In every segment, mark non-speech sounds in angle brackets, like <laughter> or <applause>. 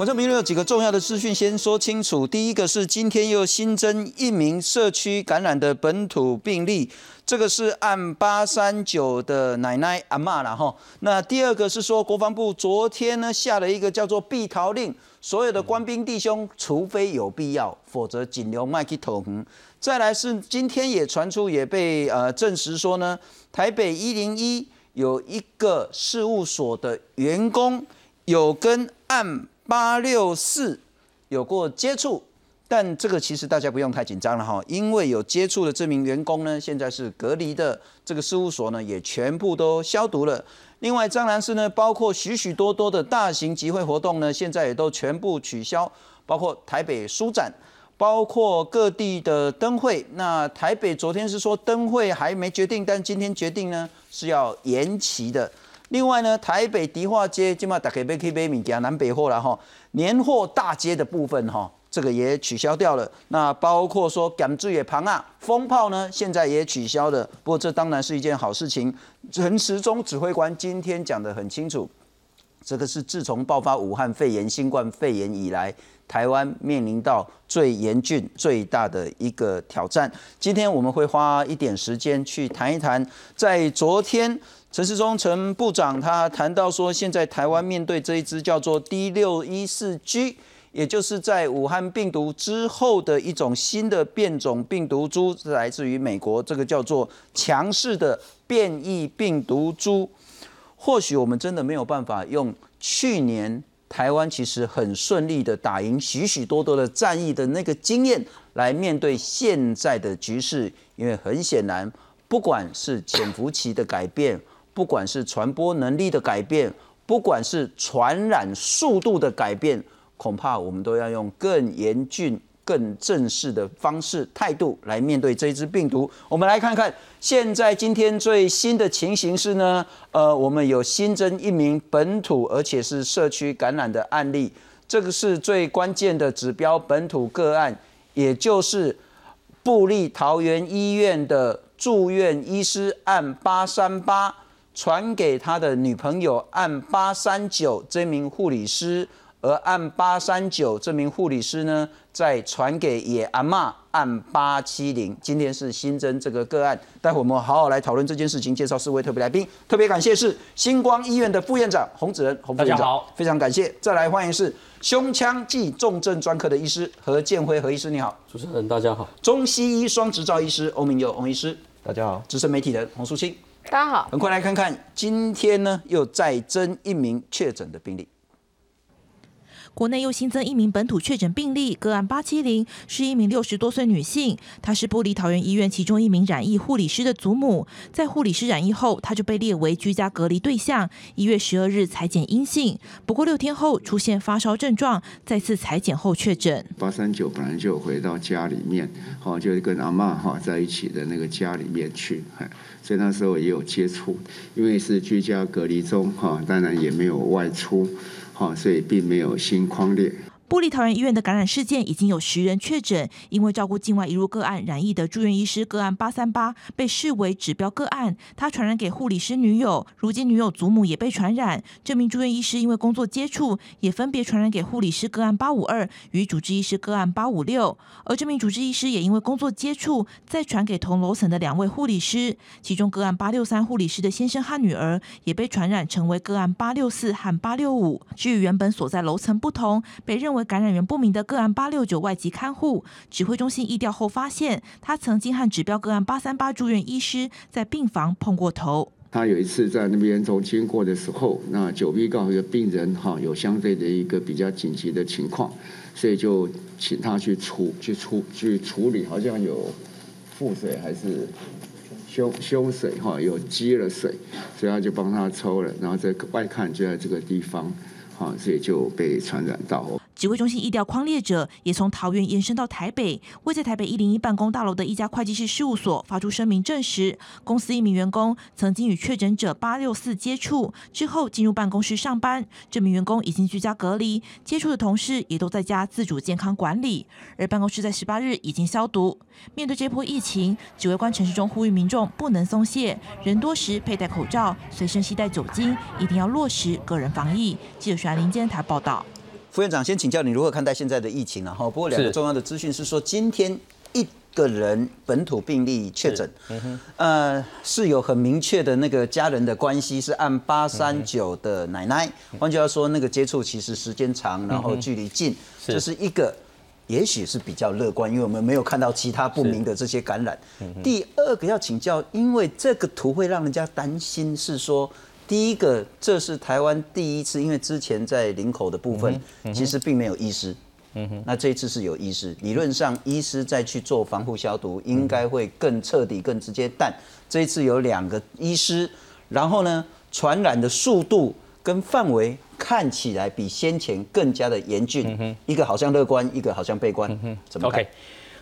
观众朋友有几个重要的资讯先说清楚。第一个是今天又新增一名社区感染的本土病例，这个是按八三九的奶奶阿妈了哈。那第二个是说国防部昨天呢下了一个叫做避逃令，所有的官兵弟兄，除非有必要，否则尽量卖去投降。再来是今天也传出也被呃证实说呢，台北一零一有一个事务所的员工有跟按八六四有过接触，但这个其实大家不用太紧张了哈，因为有接触的这名员工呢，现在是隔离的，这个事务所呢也全部都消毒了。另外，张然是呢，包括许许多多的大型集会活动呢，现在也都全部取消，包括台北书展，包括各地的灯会。那台北昨天是说灯会还没决定，但今天决定呢是要延期的。另外呢，台北迪化街今嘛打开杯可以杯米加南北货了哈，年货大街的部分哈，这个也取消掉了。那包括说港珠也旁啊，风炮呢现在也取消了。不过这当然是一件好事情。陈时中指挥官今天讲得很清楚，这个是自从爆发武汉肺炎新冠肺炎以来，台湾面临到最严峻、最大的一个挑战。今天我们会花一点时间去谈一谈，在昨天。陈世忠陈部长他谈到说，现在台湾面对这一支叫做 D 六一四 G，也就是在武汉病毒之后的一种新的变种病毒株，是来自于美国，这个叫做强势的变异病毒株。或许我们真的没有办法用去年台湾其实很顺利的打赢许许多多的战役的那个经验来面对现在的局势，因为很显然，不管是潜伏期的改变。不管是传播能力的改变，不管是传染速度的改变，恐怕我们都要用更严峻、更正式的方式态度来面对这一支病毒。我们来看看现在今天最新的情形是呢？呃，我们有新增一名本土而且是社区感染的案例，这个是最关键的指标本土个案，也就是布利桃园医院的住院医师案八三八。传给他的女朋友按八三九这名护理师，而按八三九这名护理师呢，再传给野阿妈按八七零。今天是新增这个个案，待会我们好好来讨论这件事情。介绍四位特别来宾，特别感谢是星光医院的副院长洪子仁，洪副院长，非常感谢。再来欢迎是胸腔暨重症专科的医师何建辉何医师，你好。主持人大家好。中西医双执照医师欧明友欧医师，大家好。资深媒体人洪淑清。大家好，很快来看看，今天呢又再增一名确诊的病例。国内又新增一名本土确诊病例，个案八七零是一名六十多岁女性，她是玻璃桃园医院其中一名染疫护理师的祖母。在护理师染疫后，她就被列为居家隔离对象。一月十二日裁检阴性，不过六天后出现发烧症状，再次裁检后确诊。八三九本来就回到家里面，哈，就跟阿妈哈在一起的那个家里面去，所以那时候也有接触，因为是居家隔离中，哈，当然也没有外出。啊，所以并没有心框裂。布利桃园医院的感染事件已经有十人确诊，因为照顾境外移入个案染疫的住院医师个案八三八被视为指标个案，他传染给护理师女友，如今女友祖母也被传染。这名住院医师因为工作接触，也分别传染给护理师个案八五二与主治医师个案八五六，而这名主治医师也因为工作接触，再传给同楼层的两位护理师，其中个案八六三护理师的先生和女儿也被传染成为个案八六四和八六五。至于原本所在楼层不同，被认为感染源不明的个案八六九外籍看护，指挥中心疫调后发现，他曾经和指标个案八三八住院医师在病房碰过头。他有一次在那边从经过的时候，那九 B 告一个病人哈，有相对的一个比较紧急的情况，所以就请他去处去处去处理，好像有腹水还是胸胸水哈，有积了水，所以他就帮他抽了，然后在外看就在这个地方。啊，所以就被传染到。指挥中心疫调框列者也从桃园延伸到台北，位在台北一零一办公大楼的一家会计师事务所发出声明证实，公司一名员工曾经与确诊者八六四接触，之后进入办公室上班。这名员工已经居家隔离，接触的同事也都在家自主健康管理，而办公室在十八日已经消毒。面对这波疫情，指挥官陈时中呼吁民众不能松懈，人多时佩戴口罩，随身携带酒精，一定要落实个人防疫。记者徐安林监台报道。副院长先请教你如何看待现在的疫情然后不过两个重要的资讯是说，今天一个人本土病例确诊，呃，是有很明确的那个家人的关系，是按八三九的奶奶。换句话说，那个接触其实时间长，然后距离近，是。这是一个。也许是比较乐观，因为我们没有看到其他不明的这些感染。第二个要请教，因为这个图会让人家担心，是说第一个，这是台湾第一次，因为之前在林口的部分，其实并没有医师。嗯哼那这一次是有医师，理论上医师再去做防护消毒，应该会更彻底、更直接。但这一次有两个医师，然后呢，传染的速度跟范围看起来比先前更加的严峻。一个好像乐观，一个好像悲观。怎么看 OK，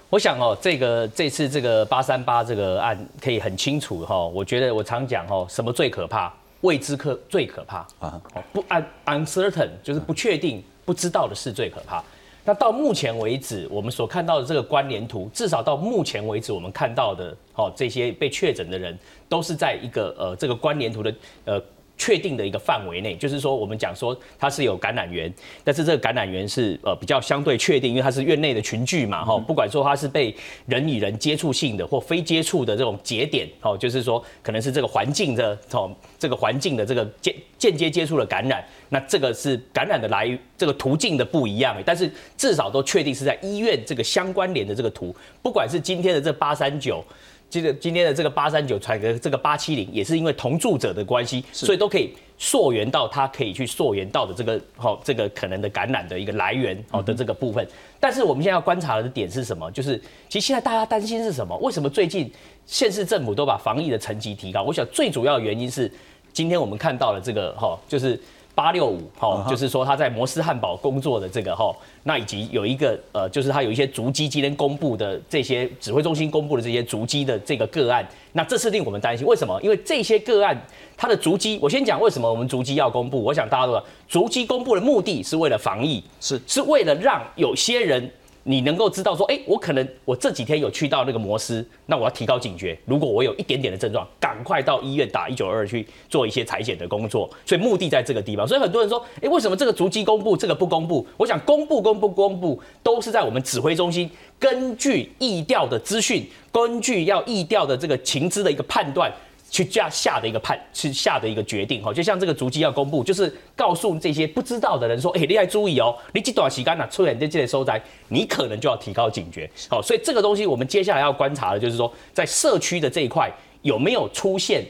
我想哦，这个这次这个八三八这个案可以很清楚哈、我觉得我常讲哦，什么最可怕？未知可最可怕啊哦，不 un uncertain 就是不确定、不知道的事最可怕。那到目前为止，我们所看到的这个关联图，至少到目前为止，我们看到的哦，这些被确诊的人都是在一个呃这个关联图的呃确定的一个范围内，就是说我们讲说它是有感染源，但是这个感染源是呃比较相对确定，因为它是院内的群聚嘛，哈，不管说它是被人与人接触性的或非接触的这种节点，哦，就是说可能是这个环境的哦这个环境的这个间间接接触的感染，那这个是感染的来这个途径的不一样，但是至少都确定是在医院这个相关联的这个图，不管是今天的这八三九。这个今天的这个八三九传给这个八七零，也是因为同住者的关系，所以都可以溯源到它可以去溯源到的这个好、这个可能的感染的一个来源好的这个部分。但是我们现在要观察的点是什么？就是其实现在大家担心是什么？为什么最近县市政府都把防疫的层级提高？我想最主要的原因是今天我们看到了这个哈、就是。八六五，哈，就是说他在摩斯汉堡工作的这个哈，那以及有一个呃，就是他有一些足迹今天公布的这些指挥中心公布的这些足迹的这个个案，那这是令我们担心。为什么？因为这些个案它的足迹，我先讲为什么我们足迹要公布。我想大家都知道，足迹公布的目的是为了防疫，是是为了让有些人你能够知道说，哎、我可能我这几天有去到那个摩斯，那我要提高警觉。如果我有一点点的症状，赶快到医院打一九二去做一些裁剪的工作。所以目的在这个地方。所以很多人说，哎、为什么这个足迹公布，这个不公布？我想公布、公布、公布，都是在我们指挥中心根据疫调的资讯，根据要疫调的这个情资的一个判断。去下下的一个判，去下的一个决定哈，就像这个足迹要公布，就是告诉这些不知道的人说，哎、你要注意哦，你这段时间呐出现这这类收窄，你可能就要提高警觉。好，所以这个东西我们接下来要观察的就是说，在社区的这一块有没有出现，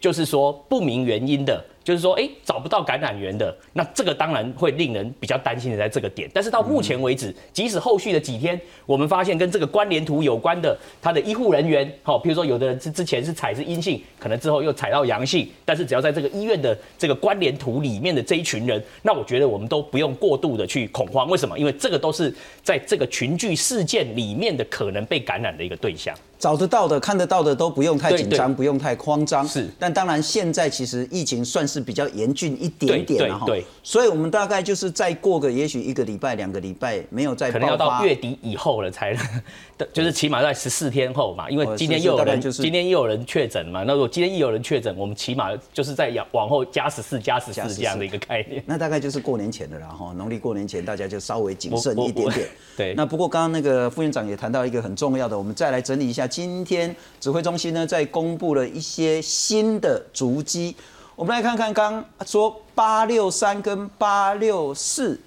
就是说不明原因的。就是说，哎，找不到感染源的，那这个当然会令人比较担心的，在这个点。但是到目前为止，即使后续的几天，我们发现跟这个关联图有关的，他的医护人员，好，譬如说有的人之之前是采是阴性，可能之后又采到阳性，但是只要在这个医院的这个关联图里面的这一群人，那我觉得我们都不用过度的去恐慌。为什么？因为这个都是在这个群聚事件里面的可能被感染的一个对象。找得到的、看得到的都不用太紧张，不用太慌张。是但当然现在其实疫情算是比较严峻一点点了哈。对所以我们大概就是再过个也许一个礼拜、两个礼拜，没有再可能要。到月底以后了才，<laughs> 就是起码在十四天后嘛，因为哦今天又有人，就是今天又有人确诊嘛，那如果今天又有人确诊，我们起码就是在往后加十四、加十加14四这样的一个概念。<laughs> 那大概就是过年前的啦哈，农历过年前大家就稍微谨慎一点点 <laughs> 我。对那不过刚刚那个副院长也谈到一个很重要的，我们再来整理一下，今天指挥中心呢在公布了一些新的足迹，我们来看看刚说八六三跟八六四，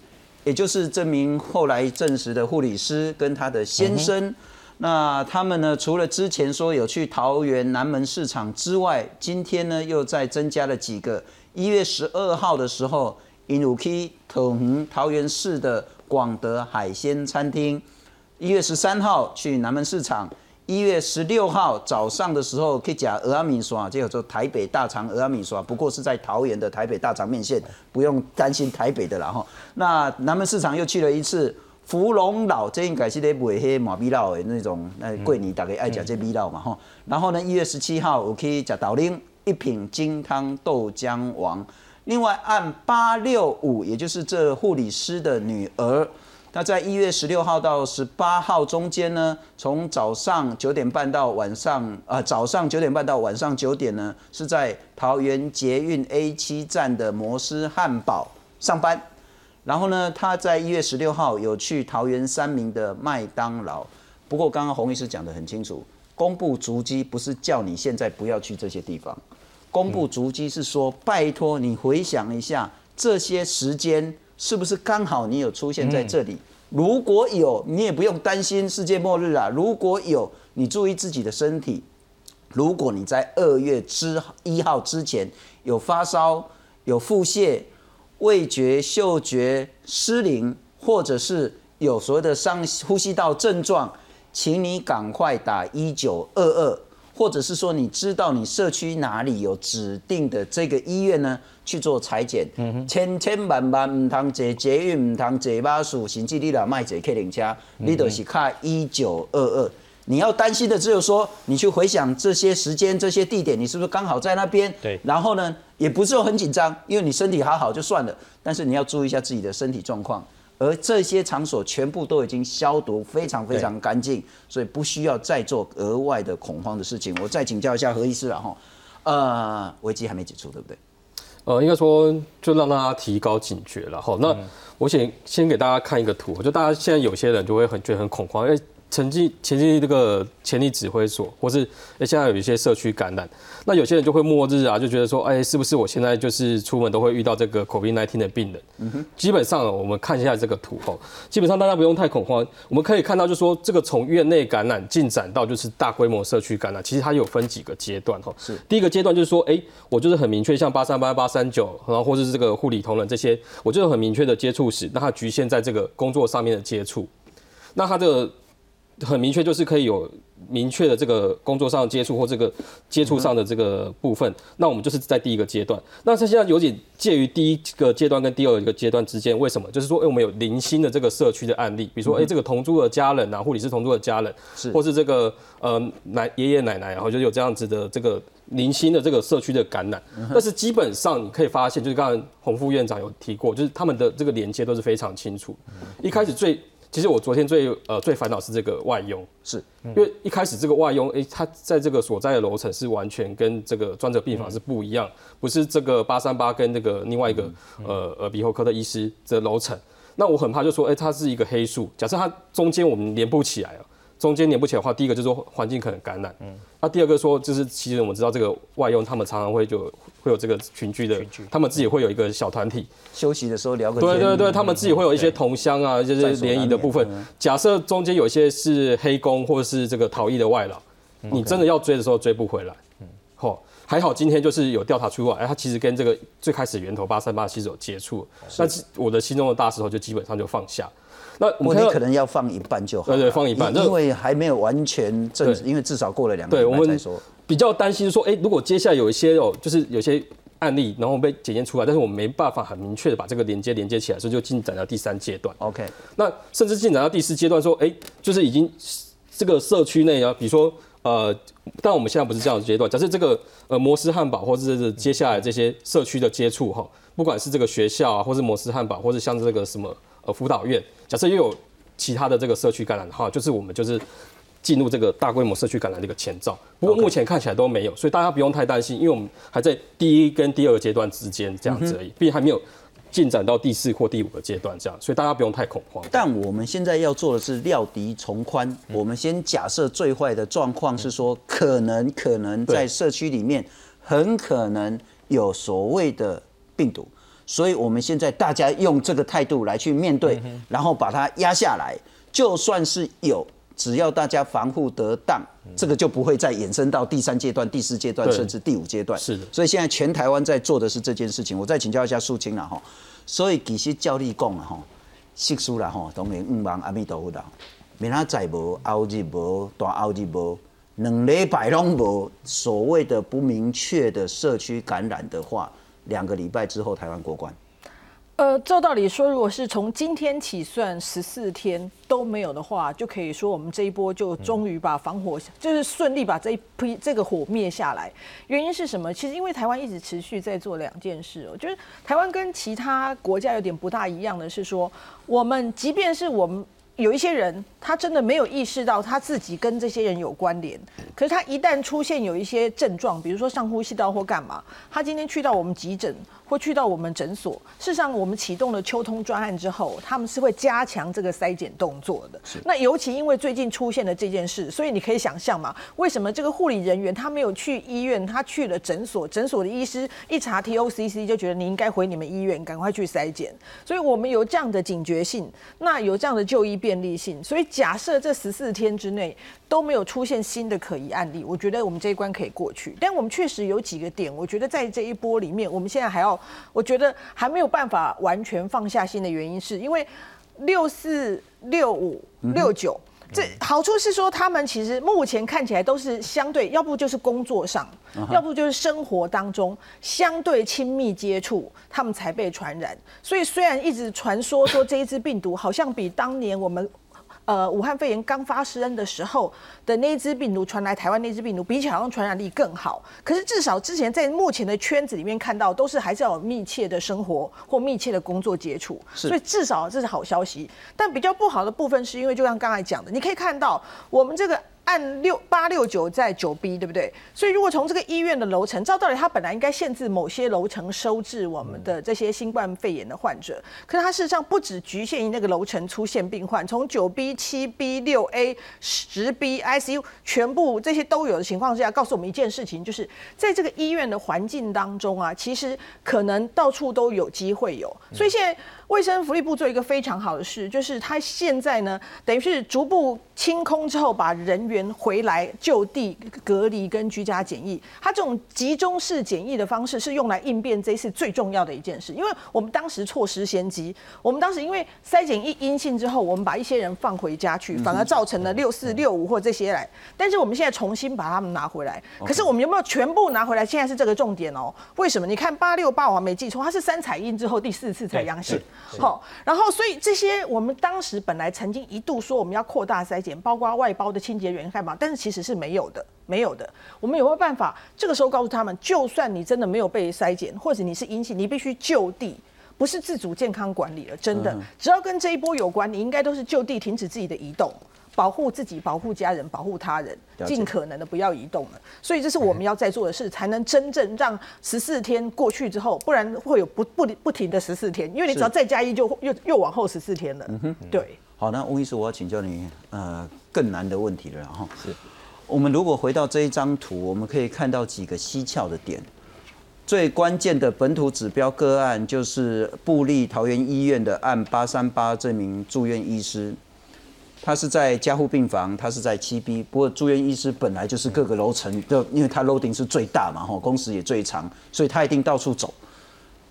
也就是这名后来证实的护理师跟他的先生。那他们呢？除了之前说有去桃园南门市场之外，今天呢又再增加了几个。一月十二号的时候，因有去桃园桃园市的广德海鲜餐厅；一月十三号去南门市场；一月十六号早上的时候可以讲鹅阿米刷，就叫做台北大肠鹅阿米刷，不过是在桃园的台北大肠面线，不用担心台北的啦哈。那南门市场又去了一次。芙蓉老这应该是咧卖迄麻米老的那种，那桂林大概爱食这米老嘛吼。然后呢，一月十七号有去食豆奶，一品金汤豆浆王。另外按八六五，也就是这护理师的女儿，她在一月十六号到十八号中间呢，从早上九点半到晚上，呃，早上九点半到晚上九点呢，是在桃园捷运 A 七站的摩斯汉堡上班。然后呢，他在一月十六号有去桃园三明的麦当劳。不过刚刚洪医师讲得很清楚，公布足迹不是叫你现在不要去这些地方，公布足迹是说拜托你回想一下这些时间是不是刚好你有出现在这里。如果有，你也不用担心世界末日啊。如果有，你注意自己的身体。如果你在二月之一号之前有发烧、有腹泻、味觉、嗅觉失灵，或者是有所谓的上呼吸道症状，请你赶快打一九二二，或者是说你知道你社区哪里有指定的这个医院呢？去做裁剪，千千万万唔通坐捷运，唔通坐巴士，甚至你若卖坐客人车，你都是卡一九二二。你要担心的只有说，你去回想这些时间、这些地点，你是不是刚好在那边？对。然后呢，也不是说很紧张，因为你身体还好就算了。但是你要注意一下自己的身体状况。而这些场所全部都已经消毒非常非常干净，所以不需要再做额外的恐慌的事情。我再请教一下何医师了哈，呃，危机还没解除，对不对？呃，应该说就让大家提高警觉了哈。那我先先给大家看一个图，就大家现在有些人就会很觉得很恐慌，因为。前进前进这个前力指挥所，或是哎现在有一些社区感染，那有些人就会末日啊，就觉得说，哎，是不是我现在就是出门都会遇到这个 COVID-19 的病人？嗯哼，基本上我们看一下这个图哦，基本上大家不用太恐慌。我们可以看到，就说这个从院内感染进展到就是大规模社区感染，其实它有分几个阶段哈。是第一个阶段就是说，哎，我就是很明确，像八三八八三九，然后或者是这个护理同仁这些，我就是很明确的接触史，那它局限在这个工作上面的接触，那它的。很明确，就是可以有明确的这个工作上接触或这个接触上的这个部分。那我们就是在第一个阶段。那它现在有点介于第一个阶段跟第二个阶段之间。为什么？就是说，哎，我们有零星的这个社区的案例，比如说，哎，这个同住的家人啊，护理师同住的家人，是，或是这个呃奶爷爷奶奶，然后就有这样子的这个零星的这个社区的感染。但是基本上你可以发现，就是刚才洪副院长有提过，就是他们的这个连接都是非常清楚。一开始最其实我昨天最呃最烦恼是这个外佣，是因为一开始这个外佣，哎，他在这个所在的楼层是完全跟这个专责病房是不一样，不是这个八三八跟那个另外一个呃耳鼻喉科的医师的楼层。那我很怕就说，哎，它是一个黑数，假设它中间我们连不起来了。中间连不起来的话，第一个就是说环境可能感染，嗯，那第二个说就是其实我们知道这个外佣他们常常会就会有这个群居的，他们自己会有一个小团体，休息的时候聊个对对对，他们自己会有一些同乡啊，就是联谊的部分。假设中间有一些是黑工或者是这个逃逸的外劳，你真的要追的时候追不回来，嗯，好，还好今天就是有调查出来，哎，他其实跟这个最开始源头八三八其实有接触，那我的心中的大石头就基本上就放下。那我们可能要放一半就好，对对，放一半，因为还没有完全证实，因为至少过了两个月再说。比较担心说，哎，如果接下来有一些哦，就是有些案例，然后被检验出来，但是我们没办法很明确的把这个连接连接起来，所以就进展到第三阶段。OK，那甚至进展到第四阶段，说，哎，就是已经这个社区内啊，比如说，呃，但我们现在不是这样的阶段，假设这个呃摩斯汉堡或者是接下来这些社区的接触哈，不管是这个学校啊，或是摩斯汉堡，或是像这个什么呃辅导院。假设又有其他的这个社区感染的话，就是我们就是进入这个大规模社区感染的一个前兆。不过目前看起来都没有，所以大家不用太担心，因为我们还在第一跟第二个阶段之间这样子而已，毕竟还没有进展到第四或第五个阶段这样，所以大家不用太恐慌。但我们现在要做的是料敌从宽，我们先假设最坏的状况是说，可能可能在社区里面很可能有所谓的病毒。所以，我们现在大家用这个态度来去面对，然后把它压下来。就算是有，只要大家防护得当，这个就不会再衍生到第三阶段、第四阶段，甚至第五阶段。是的。所以现在全台湾在做的是这件事情。我再请教一下素清了哈。所以其实教你讲啊哈，习俗啦哈，当然五万阿弥陀佛啦。明仔载无，后日无，大后日无，两礼拜拢无所谓的不明确的社区感染的话。两个礼拜之后，台湾过关。呃，照道理说，如果是从今天起算十四天都没有的话，就可以说我们这一波就终于把防火，就是顺利把这一批这个火灭下来。原因是什么？其实因为台湾一直持续在做两件事哦，就是台湾跟其他国家有点不大一样的是说，我们即便是我们有一些人，他真的没有意识到他自己跟这些人有关联。可是他一旦出现有一些症状，比如说上呼吸道或干嘛，他今天去到我们急诊或去到我们诊所，事实上我们启动了秋通专案之后，他们是会加强这个筛检动作的。那尤其因为最近出现了这件事，所以你可以想象嘛，为什么这个护理人员他没有去医院，他去了诊所，诊所的医师一查 TOCC 就觉得你应该回你们医院，赶快去筛检。所以我们有这样的警觉性，那有这样的就医。便利性，所以假设这十四天之内都没有出现新的可疑案例，我觉得我们这一关可以过去。但我们确实有几个点，我觉得在这一波里面，我们现在还要，我觉得还没有办法完全放下心的原因，是因为六四六五六九。这好处是说，他们其实目前看起来都是相对，要不就是工作上，要不就是生活当中相对亲密接触，他们才被传染。所以虽然一直传说说这一支病毒好像比当年我们。呃，武汉肺炎刚发生的时候的那支病毒传来台湾那支病毒，比起好像传染力更好。可是至少之前在目前的圈子里面看到，都是还是要有密切的生活或密切的工作接触，所以至少这是好消息。但比较不好的部分是因为，就像刚才讲的，你可以看到我们这个。按六八六九在九 B 对不对？所以如果从这个医院的楼层，照道理它本来应该限制某些楼层收治我们的这些新冠肺炎的患者，可是它事实上不只局限于那个楼层出现病患，从九 B、七 B、六 A、十 B ICU 全部这些都有的情况之下，告诉我们一件事情，就是在这个医院的环境当中啊，其实可能到处都有机会有，所以现在。卫生福利部做一个非常好的事，就是他现在呢，等于是逐步清空之后，把人员回来就地隔离跟居家检疫。他这种集中式检疫的方式是用来应变这次最重要的一件事，因为我们当时错失先机。我们当时因为筛检一阴性之后，我们把一些人放回家去，反而造成了六四六五或这些来。但是我们现在重新把他们拿回来，可是我们有没有全部拿回来？现在是这个重点哦。为什么？你看八六八，我没记错，他是三采阴之后第四次才阳性。好，然后所以这些我们当时本来曾经一度说我们要扩大筛检，包括外包的清洁员干嘛，但是其实是没有的，没有的。我们有没有办法？这个时候告诉他们，就算你真的没有被筛检，或者你是阴性，你必须就地，不是自主健康管理了。真的，只要跟这一波有关，你应该都是就地停止自己的移动。保护自己，保护家人，保护他人，尽可能的不要移动了。所以这是我们要在做的事，才能真正让十四天过去之后，不然会有不不不停的十四天，因为你只要再加一，就又又往后十四天了。嗯，对。好，那吴医师，我要请教你，呃，更难的问题了哈。是，我们如果回到这一张图，我们可以看到几个蹊跷的点。最关键的本土指标个案就是布利桃园医院的案八三八这名住院医师。他是在加护病房，他是在七 B。不过住院医师本来就是各个楼层的，因为他 loading 是最大嘛，吼，工时也最长，所以他一定到处走。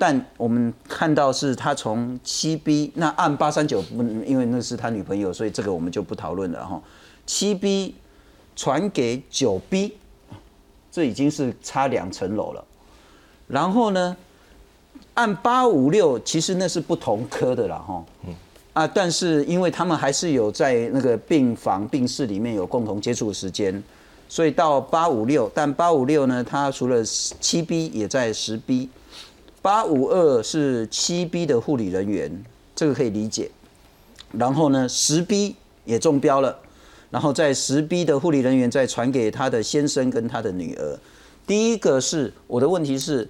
但我们看到是他从七 B 那按八三九，因为那是他女朋友，所以这个我们就不讨论了，哈。七 B 传给九 B，这已经是差两层楼了。然后呢，按八五六，其实那是不同科的了，哈。啊，但是因为他们还是有在那个病房、病室里面有共同接触时间，所以到八五六，但八五六呢，他除了七 B 也在十 B，八五二是七 B 的护理人员，这个可以理解。然后呢，十 B 也中标了，然后在十 B 的护理人员再传给他的先生跟他的女儿。第一个是我的问题是。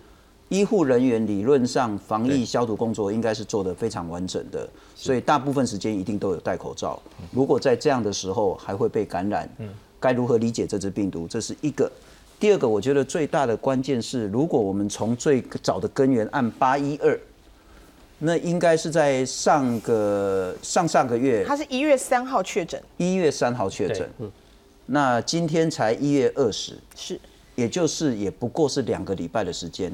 医护人员理论上防疫消毒工作应该是做得非常完整的，所以大部分时间一定都有戴口罩。如果在这样的时候还会被感染，该如何理解这只病毒？这是一个。第二个，我觉得最大的关键是，如果我们从最早的根源按八一二，那应该是在上个上上个月，他是一月三号确诊，一月三号确诊，那今天才一月二十，是，也就是也不过是两个礼拜的时间。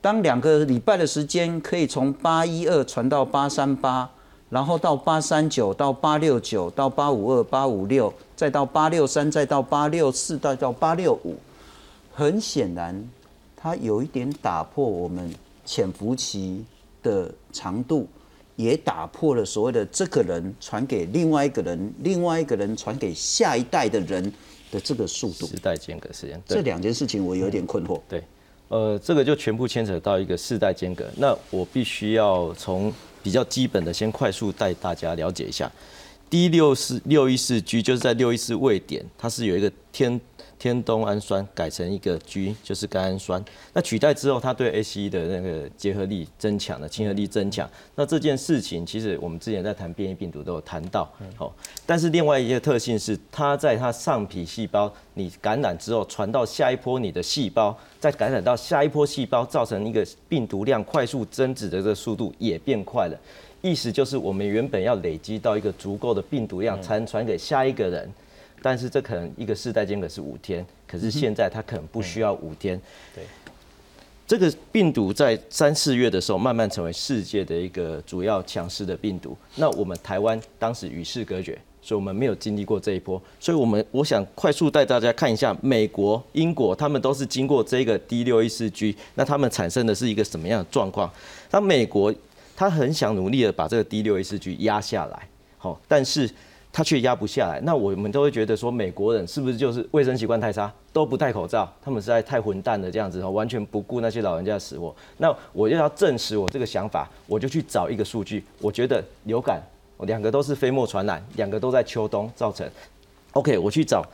当两个礼拜的时间可以从八一二传到八三八，然后到八三九，到八六九，到八五二、八五六，再到八六三，再到八六四，再到八六五，很显然，它有一点打破我们潜伏期的长度，也打破了所谓的这个人传给另外一个人，另外一个人传给下一代的人的这个速度。时代间隔时间，这两件事情我有点困惑。对。呃，这个就全部牵扯到一个世代间隔。那我必须要从比较基本的先快速带大家了解一下。D 六四六一四 G 就是在六一四位点，它是有一个天天冬氨酸改成一个 G，就是甘氨酸。那取代之后，它对 ACE 的那个结合力增强了，亲和力增强。那这件事情其实我们之前在谈变异病毒都有谈到，哦。但是另外一个特性是，它在它上皮细胞你感染之后，传到下一波你的细胞，再感染到下一波细胞，造成一个病毒量快速增值的这个速度也变快了。意思就是我们原本要累积到一个足够的病毒量，才能传给下一个人。但是这可能一个世代间隔是五天，可是现在它可能不需要五天。对，这个病毒在三四月的时候慢慢成为世界的一个主要强势的病毒。那我们台湾当时与世隔绝，所以我们没有经历过这一波。所以我们我想快速带大家看一下美国、英国，他们都是经过这个 D 六一四 G，那他们产生的是一个什么样的状况？那美国他很想努力的把这个 D 六一四 G 压下来，好，但是。他却压不下来，那我们都会觉得说，美国人是不是就是卫生习惯太差，都不戴口罩？他们实在太混蛋了，这样子，完全不顾那些老人家的死活。那我就要证实我这个想法，我就去找一个数据。我觉得流感，两个都是飞沫传染，两个都在秋冬造成。OK，我去找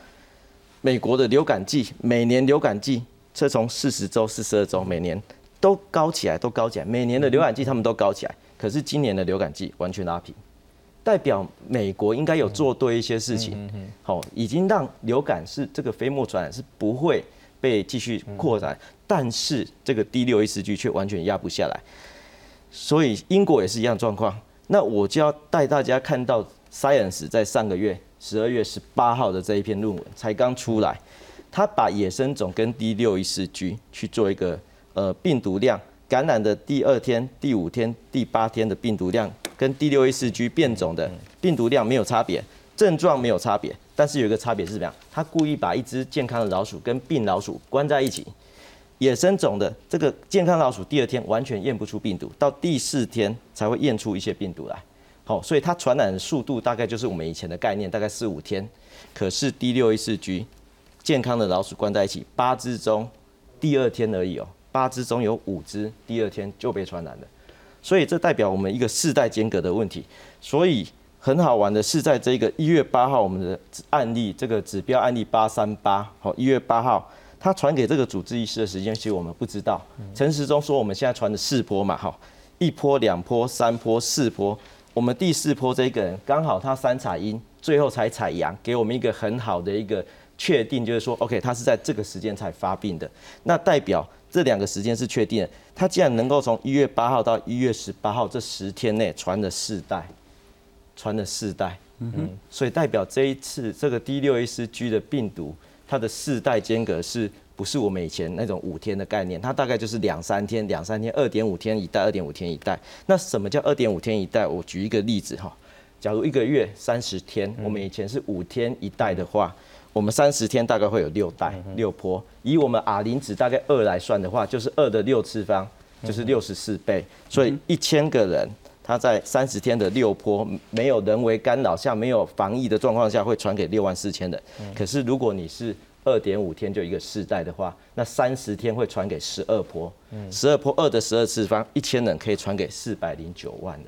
美国的流感季，每年流感季，这从四十周、四十二周，每年都高起来，都高起来。每年的流感季他们都高起来，可是今年的流感季完全拉平。代表美国应该有做对一些事情，好，已经让流感是这个飞沫传染是不会被继续扩展，但是这个 D 六一四 G 却完全压不下来，所以英国也是一样状况。那我就要带大家看到 Science 在上个月十二月十八号的这一篇论文才刚出来，他把野生种跟 D 六一四 G 去做一个呃病毒量，感染的第二天、第五天、第八天的病毒量。跟 D 六 A 四 G 变种的病毒量没有差别，症状没有差别，但是有一个差别是怎么样？他故意把一只健康的老鼠跟病老鼠关在一起，野生种的这个健康老鼠第二天完全验不出病毒，到第四天才会验出一些病毒来。好，所以它传染的速度大概就是我们以前的概念，大概四五天。可是 D 六 A 四 G 健康的老鼠关在一起，八只中第二天而已哦，八只中有五只第二天就被传染了。所以这代表我们一个世代间隔的问题。所以很好玩的是，在这个一月八号，我们的案例这个指标案例八三八，好，一月八号，他传给这个主治医师的时间，其实我们不知道。陈时中说我们现在传的四波嘛，哈，一波、两波、三波、四波，我们第四波这个人刚好他三采阴，最后才采阳，给我们一个很好的一个确定，就是说，OK，他是在这个时间才发病的，那代表。这两个时间是确定的。他既然能够从一月八号到一月十八号这十天内传了四代，传了四代，嗯哼，所以代表这一次这个 D 六 A 四 G 的病毒，它的四代间隔是不是我们以前那种五天的概念？它大概就是两三天，两三天，二点五天一代，二点五天一代。那什么叫二点五天一代？我举一个例子哈，假如一个月三十天，我们以前是五天一代的话。我们三十天大概会有六代六波，以我们 R 零值大概二来算的话，就是二的六次方，就是六十四倍。所以一千个人，他在三十天的六波，没有人为干扰下，没有防疫的状况下，会传给六万四千人。可是如果你是二点五天就一个世代的话，那三十天会传给十二波，十二波二的十二次方，一千人可以传给四百零九万人。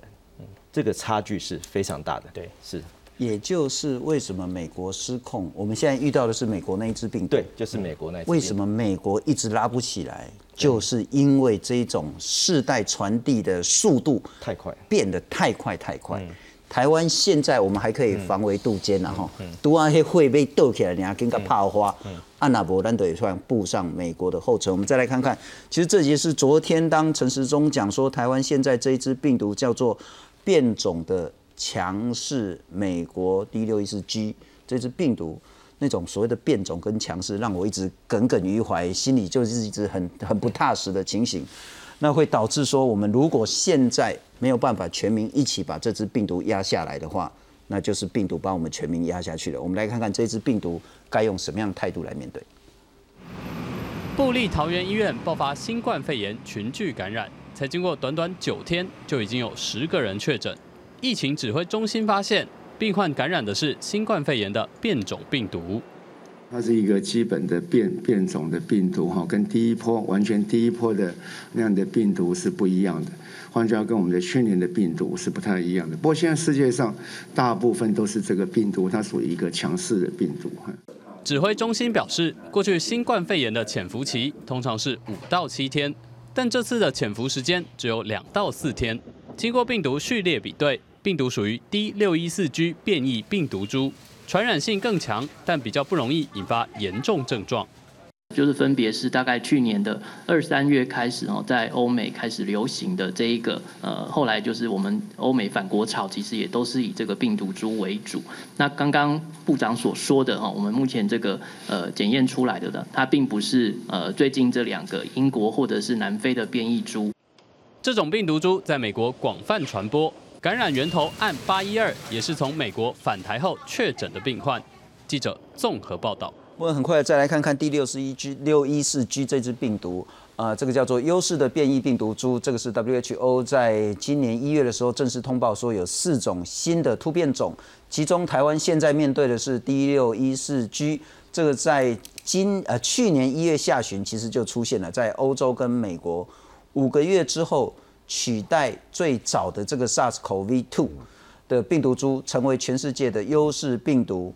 这个差距是非常大的。对，是。也就是为什么美国失控？我们现在遇到的是美国那一支病毒，对，就是美国那。为什么美国一直拉不起来？就是因为这种世代传递的速度太快，变得太快太快。台湾现在我们还可以防微杜渐了哈，毒啊黑会被斗起来，人家跟个炮花。安娜伯兰德也算步上美国的后尘。我们再来看看，其实这也是昨天当陈时中讲说，台湾现在这一支病毒叫做变种的。强势美国 D 六一四 G 这支病毒那种所谓的变种跟强势，让我一直耿耿于怀，心里就是一直很很不踏实的情形。那会导致说，我们如果现在没有办法全民一起把这支病毒压下来的话，那就是病毒把我们全民压下去了。我们来看看这支病毒该用什么样的态度来面对。布利桃园医院爆发新冠肺炎群聚感染，才经过短短九天，就已经有十个人确诊。疫情指挥中心发现，病患感染的是新冠肺炎的变种病毒。它是一个基本的变变种的病毒哈，跟第一波完全第一波的那样的病毒是不一样的。换句话跟我们的去年的病毒是不太一样的。不过现在世界上大部分都是这个病毒，它属于一个强势的病毒哈。指挥中心表示，过去新冠肺炎的潜伏期通常是五到七天，但这次的潜伏时间只有两到四天。经过病毒序列比对，病毒属于 D 六一四 G 变异病毒株。传染性更强，但比较不容易引发严重症状。就是分别是大概去年的二三月开始哦，在欧美开始流行的这一个呃，后来就是我们欧美反国潮，其实也都是以这个病毒株为主。那刚刚部长所说的哈，我们目前这个呃检验出来的呢，它并不是呃最近这两个英国或者是南非的变异株。这种病毒株在美国广泛传播。感染源头按八一二也是从美国返台后确诊的病患。记者综合报道。我们很快再来看看第六十一 G 六一四 G 这只病毒，啊，这个叫做优势的变异病毒株。这个是 WHO 在今年一月的时候正式通报说有四种新的突变种，其中台湾现在面对的是 D 六一四 G。这个在今呃去年一月下旬其实就出现了，在欧洲跟美国五个月之后。取代最早的这个 SARS-CoV-2 的病毒株，成为全世界的优势病毒。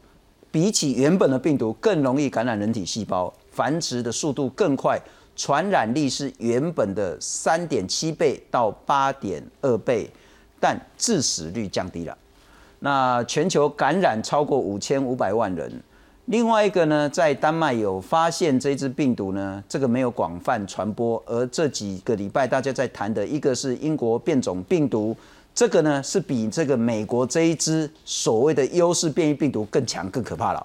比起原本的病毒，更容易感染人体细胞，繁殖的速度更快，传染力是原本的三点七倍到八点二倍，但致死率降低了。那全球感染超过五千五百万人。另外一个呢，在丹麦有发现这只病毒呢，这个没有广泛传播。而这几个礼拜大家在谈的一个是英国变种病毒，这个呢是比这个美国这一支所谓的优势变异病毒更强、更可怕了。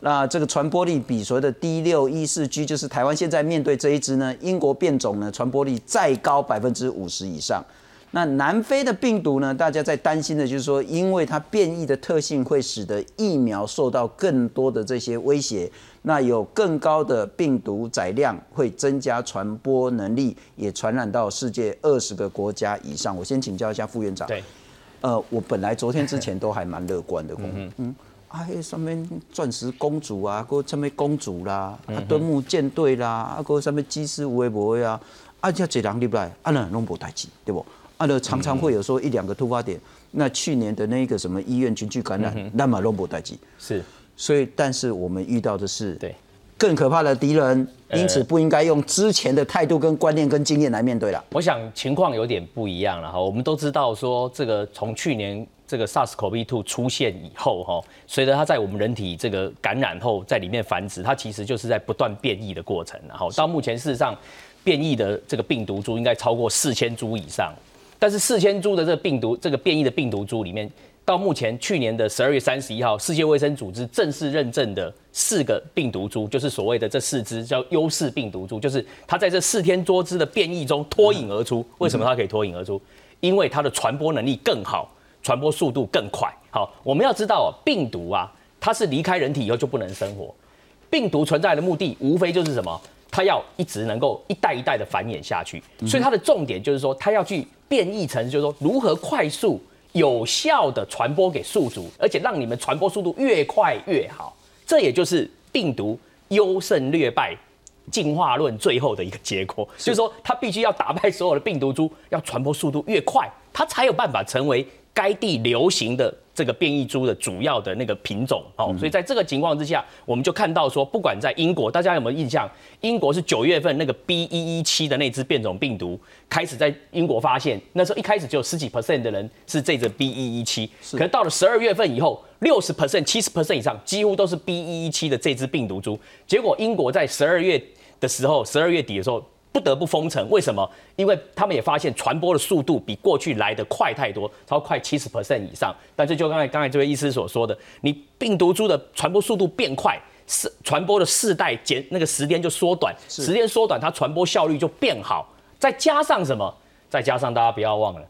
那这个传播力比所谓的 D 六一四 G，就是台湾现在面对这一支呢，英国变种呢，传播力再高百分之五十以上。那南非的病毒呢？大家在担心的就是说，因为它变异的特性会使得疫苗受到更多的这些威胁，那有更高的病毒载量会增加传播能力，也传染到世界二十个国家以上。我先请教一下副院长。对，呃，我本来昨天之前都还蛮乐观的。嗯嗯，啊，上面钻石公主啊，个上面公主啦，啊，敦木舰队啦，啊，个上面机师无为不为啊，啊，这这人入来，啊，那拢无代志，对不？啊，的常常会有说一两个突发点。那去年的那个什么医院群聚感染，那么拢无代志。是，所以但是我们遇到的是对更可怕的敌人，因此不应该用之前的态度、跟观念、跟经验来面对了。我想情况有点不一样了哈。我们都知道说，这个从去年这个 SARS-CoV-2 出现以后哈，随着它在我们人体这个感染后在里面繁殖，它其实就是在不断变异的过程。然后到目前事实上，变异的这个病毒株应该超过四千株以上。但是四千株的这个病毒，这个变异的病毒株里面，到目前去年的十二月三十一号，世界卫生组织正式认证的四个病毒株，就是所谓的这四只叫优势病毒株，就是它在这四天多支的变异中脱颖而出。为什么它可以脱颖而出？因为它的传播能力更好，传播速度更快。好，我们要知道病毒啊，它是离开人体以后就不能生活。病毒存在的目的，无非就是什么？它要一直能够一代一代的繁衍下去。所以它的重点就是说，它要去。变异成就是说，如何快速有效的传播给宿主，而且让你们传播速度越快越好，这也就是病毒优胜劣败进化论最后的一个结果。就是说，它必须要打败所有的病毒株，要传播速度越快，它才有办法成为该地流行的。这个变异株的主要的那个品种哦，所以在这个情况之下，我们就看到说，不管在英国，大家有没有印象？英国是九月份那个 B 一一七的那只变种病毒开始在英国发现，那时候一开始只有十几 percent 的人是这只 B 一一七，可是到了十二月份以后，六十 percent、七十 percent 以上几乎都是 B 一一七的这只病毒株。结果英国在十二月的时候，十二月底的时候。不得不封城，为什么？因为他们也发现传播的速度比过去来的快太多，超快七十 percent 以上。但是就刚才刚才这位医师所说的，你病毒株的传播速度变快，是传播的世代减那个时间就缩短，时间缩短，它传播效率就变好。再加上什么？再加上大家不要忘了，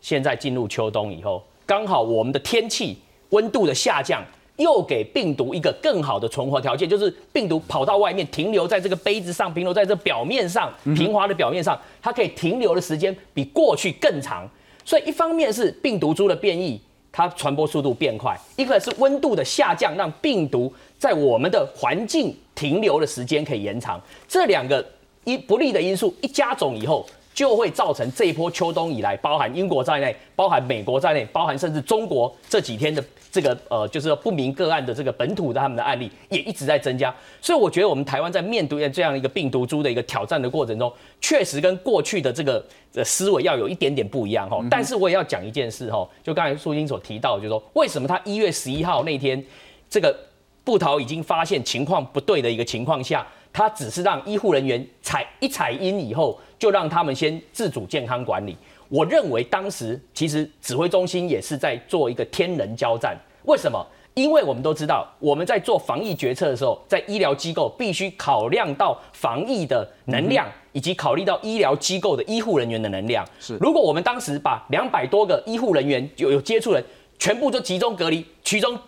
现在进入秋冬以后，刚好我们的天气温度的下降。又给病毒一个更好的存活条件，就是病毒跑到外面停留在这个杯子上，停留在这表面上，平滑的表面上，它可以停留的时间比过去更长。所以一方面是病毒株的变异，它传播速度变快；一个是温度的下降，让病毒在我们的环境停留的时间可以延长。这两个一不利的因素一加总以后。就会造成这一波秋冬以来，包含英国在内，包含美国在内，包含甚至中国这几天的这个呃，就是不明个案的这个本土的他们的案例也一直在增加。所以我觉得我们台湾在面对这样一个病毒株的一个挑战的过程中，确实跟过去的这个思维要有一点点不一样哈。但是我也要讲一件事哈，就刚才苏金所提到，就是说为什么他一月十一号那天这个布桃已经发现情况不对的一个情况下。他只是让医护人员采一采阴以后，就让他们先自主健康管理。我认为当时其实指挥中心也是在做一个天人交战。为什么？因为我们都知道，我们在做防疫决策的时候，在医疗机构必须考量到防疫的能量，以及考虑到医疗机构的医护人员的能量。是，如果我们当时把两百多个医护人员有有接触人全部都集中隔离，其中。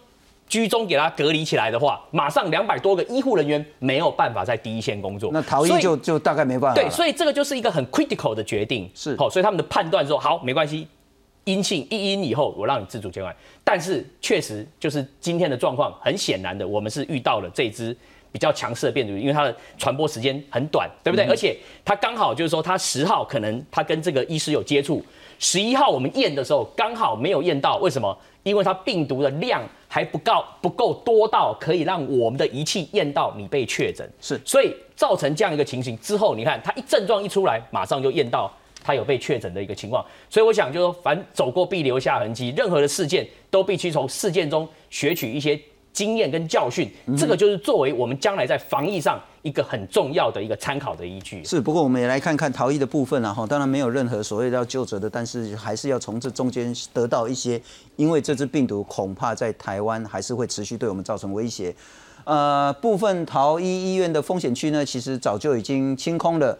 居中给他隔离起来的话，马上两百多个医护人员没有办法在第一线工作，那逃逸就就大概没办法。对，所以这个就是一个很 critical 的决定。是，好，所以他们的判断说，好，没关系，阴性一阴以后，我让你自主监管。但是确实就是今天的状况，很显然的，我们是遇到了这支比较强势的变毒，因为它的传播时间很短，对不对？而且它刚好就是说，它十号可能它跟这个医师有接触，十一号我们验的时候刚好没有验到，为什么？因为它病毒的量还不够不够多到可以让我们的仪器验到你被确诊，是，所以造成这样一个情形之后，你看他一症状一出来，马上就验到他有被确诊的一个情况，所以我想就说，凡走过必留下痕迹，任何的事件都必须从事件中学取一些。经验跟教训，这个就是作为我们将来在防疫上一个很重要的一个参考的依据。是，不过我们也来看看逃逸的部分啊，哈，当然没有任何所谓要救责的，但是还是要从这中间得到一些，因为这只病毒恐怕在台湾还是会持续对我们造成威胁。呃，部分逃逸医院的风险区呢，其实早就已经清空了。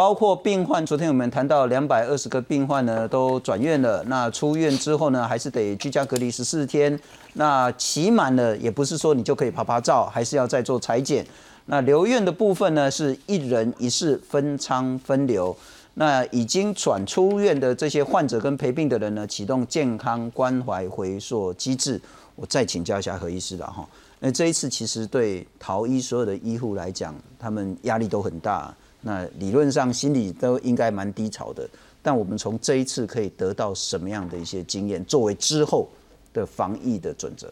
包括病患，昨天我们谈到两百二十个病患呢都转院了。那出院之后呢，还是得居家隔离十四天。那期满了，也不是说你就可以拍拍照，还是要再做裁剪。那留院的部分呢，是一人一室分仓分流。那已经转出院的这些患者跟陪病的人呢，启动健康关怀回溯机制。我再请教一下何医师了哈。那这一次其实对逃医所有的医护来讲，他们压力都很大。那理论上心里都应该蛮低潮的，但我们从这一次可以得到什么样的一些经验，作为之后的防疫的准则？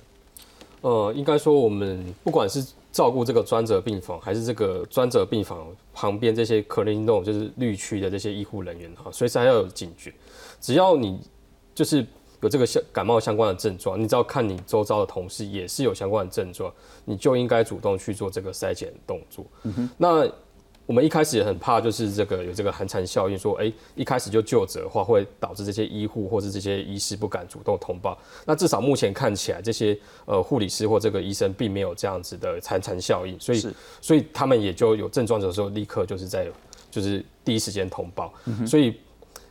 呃，应该说我们不管是照顾这个专责病房，还是这个专责病房旁边这些可能那种就是绿区的这些医护人员哈，随时还要有警觉。只要你就是有这个相感冒相关的症状，你只要看你周遭的同事也是有相关的症状，你就应该主动去做这个筛检动作。嗯哼，那。我们一开始也很怕，就是这个有这个寒蝉效应，说，哎，一开始就就责的话，会导致这些医护或者这些医师不敢主动通报。那至少目前看起来，这些呃护理师或这个医生并没有这样子的寒蝉效应，所以所以他们也就有症状的时候，立刻就是在就是第一时间通报，所以。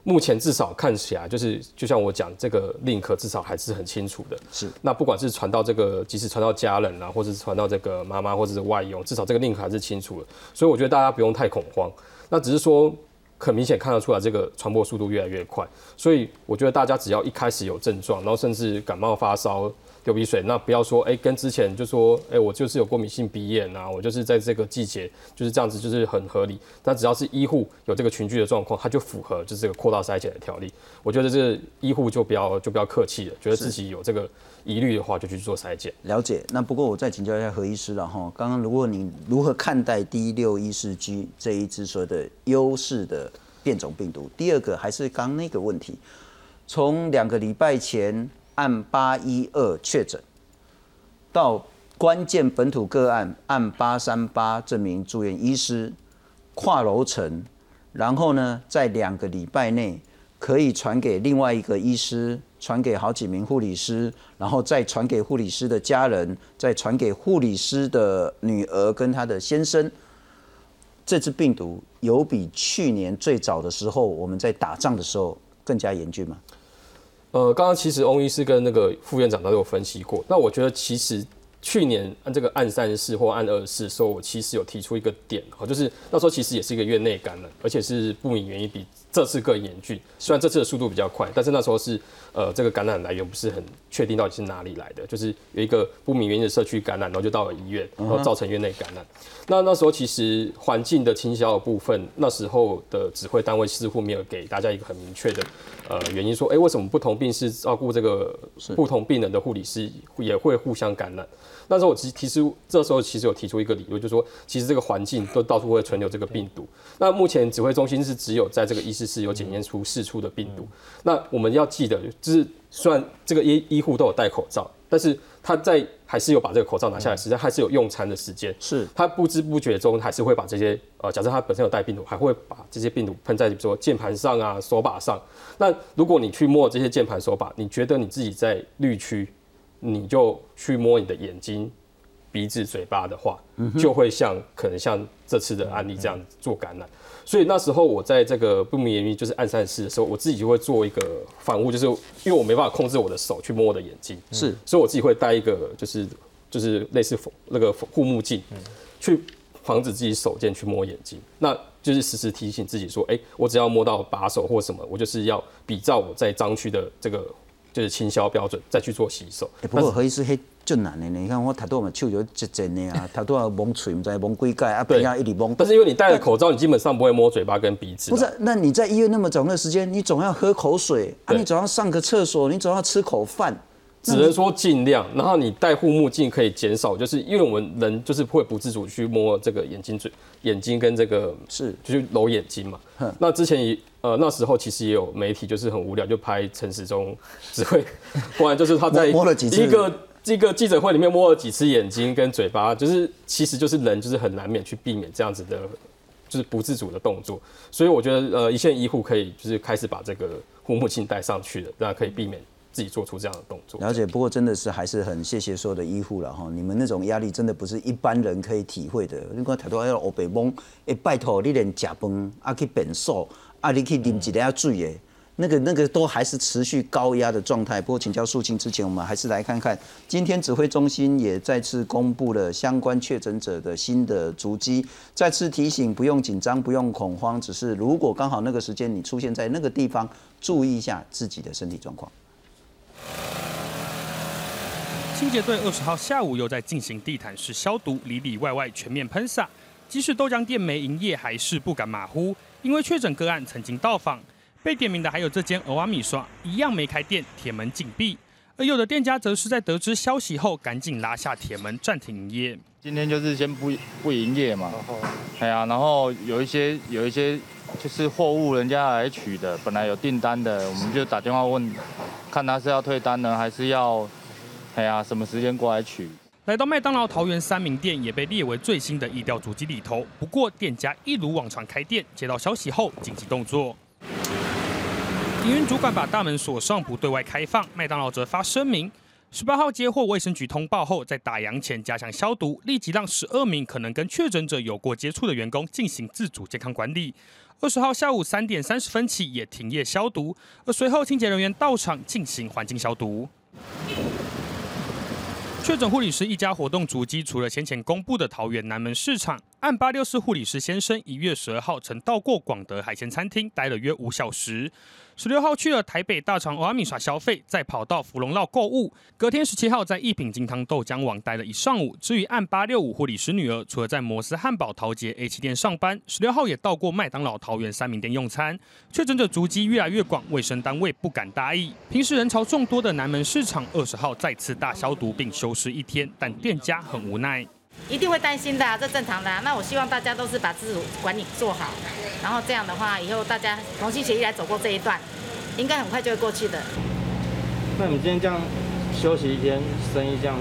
目前至少看起来就是，就像我讲，这个 link 至少还是很清楚的。是，那不管是传到这个，即使传到家人啊，或者是传到这个妈妈或者是外佣，至少这个 link 还是清楚的。所以我觉得大家不用太恐慌。那只是说，很明显看得出来，这个传播速度越来越快。所以我觉得大家只要一开始有症状，然后甚至感冒发烧。流鼻水，那不要说哎，跟之前就说哎，我就是有过敏性鼻炎啊，我就是在这个季节就是这样子，就是很合理。但只要是医护有这个群聚的状况，它就符合就是这个扩大筛检的条例。我觉得这医护就不要就不要客气了，觉得自己有这个疑虑的话，就去做筛检。了解。那不过我再请教一下何医师了哈，刚刚如果你如何看待 D 六一四 G 这一支所谓的优势的变种病毒？第二个还是刚那个问题，从两个礼拜前。按八一二确诊，到关键本土个案按八三八证明住院医师跨楼层，然后呢，在两个礼拜内可以传给另外一个医师，传给好几名护理师，然后再传给护理师的家人，再传给护理师的女儿跟他的先生。这支病毒有比去年最早的时候我们在打仗的时候更加严峻吗？呃，刚刚其实翁医师跟那个副院长都有分析过。那我觉得其实去年按这个按三十四或按二十四时候，我其实有提出一个点，哈，就是那时候其实也是一个院内感染，而且是不明原因比这次更严峻。虽然这次的速度比较快，但是那时候是呃这个感染来源不是很确定到底是哪里来的，就是有一个不明原因的社区感染，然后就到了医院，然后造成院内感染。那那时候其实环境的清消的部分，那时候的指挥单位似乎没有给大家一个很明确的呃原因，说哎、诶为什么不同病室照顾这个不同病人的护理师也会互相感染？那时候我其其实这时候其实有提出一个理由，就是说其实这个环境都到处会存留这个病毒。那目前指挥中心是只有在这个医师室有检验出四处的病毒。那我们要记得，就是虽然这个医医护都有戴口罩，但是他在还是有把这个口罩拿下来，时间还是有用餐的时间。是他不知不觉中还是会把这些呃，假设他本身有带病毒，还会把这些病毒喷在比如说键盘上啊、手把上。那如果你去摸这些键盘手把，你觉得你自己在绿区，你就去摸你的眼睛、鼻子、嘴巴的话，就会像可能像这次的案例这样做感染。所以那时候我在这个不明原因就是暗散室的时候，我自己就会做一个反误，就是因为我没办法控制我的手去摸我的眼睛，是所以我自己会戴一个就是就是类似那个护目镜，去防止自己手贱去摸眼睛。那就是时时提醒自己说，哎、我只要摸到把手或什么，我就是要比照我在脏区的这个就是清消标准再去做洗手。欸不过何医师迄足难的呢，你看我头多嘛手就一震的啊，头拄啊蒙嘴，唔知蒙几盖，啊对边啊一直蒙。但是因为你戴了口罩，你基本上不会摸嘴巴跟鼻子。不是，那你在医院那么长的时间，你总要喝口水啊，你总要上个厕所，你总要吃口饭。只能说尽量，然后你戴护目镜可以减少，就是因为我们人就是会不自主去摸这个眼睛、嘴、眼睛跟这个是就是揉眼睛嘛哼。那之前也呃那时候其实也有媒体就是很无聊，就拍陈时中指挥，<laughs> 不然就是他在摸摸了几次一个这个记者会里面摸了几次眼睛跟嘴巴，就是其实就是人就是很难免去避免这样子的。就是不自主的动作，所以我觉得呃，一线医护可以就是开始把这个护目镜戴上去了，那可以避免自己做出这样的动作。了解，不过真的是还是很谢谢所有的医护了哈，你们那种压力真的不是一般人可以体会的。你看太多要黑白蒙，哎，拜托你连食饭啊去变瘦啊，你去啉一粒水的，那个那个都还是持续高压的状态。不过请教肃清之前，我们还是来看看今天指挥中心也再次公布了相关确诊者的新的足迹，再次提醒不用紧张，不用恐慌，只是如果刚好那个时间你出现在那个地方，注意一下自己的身体状况。清洁队二十号下午又在进行地毯式消毒，里里外外全面喷洒。即使豆浆店没营业，还是不敢马虎，因为确诊个案曾经到访。被点名的还有这间俄瓦米刷，一样没开店，铁门紧闭。而有的店家则是在得知消息后，赶紧拉下铁门，暂停营业。今天就是先不不营业嘛，哎呀、然后有一些有一些就是货物人家来取的，本来有订单的，我们就打电话问，看他是要退单呢，还是要，哎呀、什么时间过来取。来到麦当劳桃园三明店也被列为最新的疫调足迹里头。不过店家一如往常开店，接到消息后紧急动作。营运主管把大门锁上，不对外开放。麦当劳则发声明，十八号接获卫生局通报后，在打烊前加强消毒，立即让十二名可能跟确诊者有过接触的员工进行自主健康管理。二十号下午三点三十分起也停业消毒，而随后清洁人员到场进行环境消毒。确诊护理师一家活动足迹，除了先前公布的桃园南门市场，案八六四护理师先生一月十二号曾到过广德海鲜餐厅，待了约五小时。十六号去了台北大肠欧阿米耍消费，再跑到芙蓉绕购物。隔天十七号在一品金汤豆浆网待了一上午。至于案八六五护理师女儿，除了在摩斯汉堡桃捷 A 七店上班，十六号也到过麦当劳桃园三明店用餐。确诊者足迹越来越广，卫生单位不敢大意。平时人潮众多的南门市场，二十号再次大消毒并休市一天，但店家很无奈。一定会担心的、啊，这正常的、啊。那我希望大家都是把自主管理做好，然后这样的话，以后大家同心协力来走过这一段，应该很快就会过去的。那你今天这样休息一天，生意这样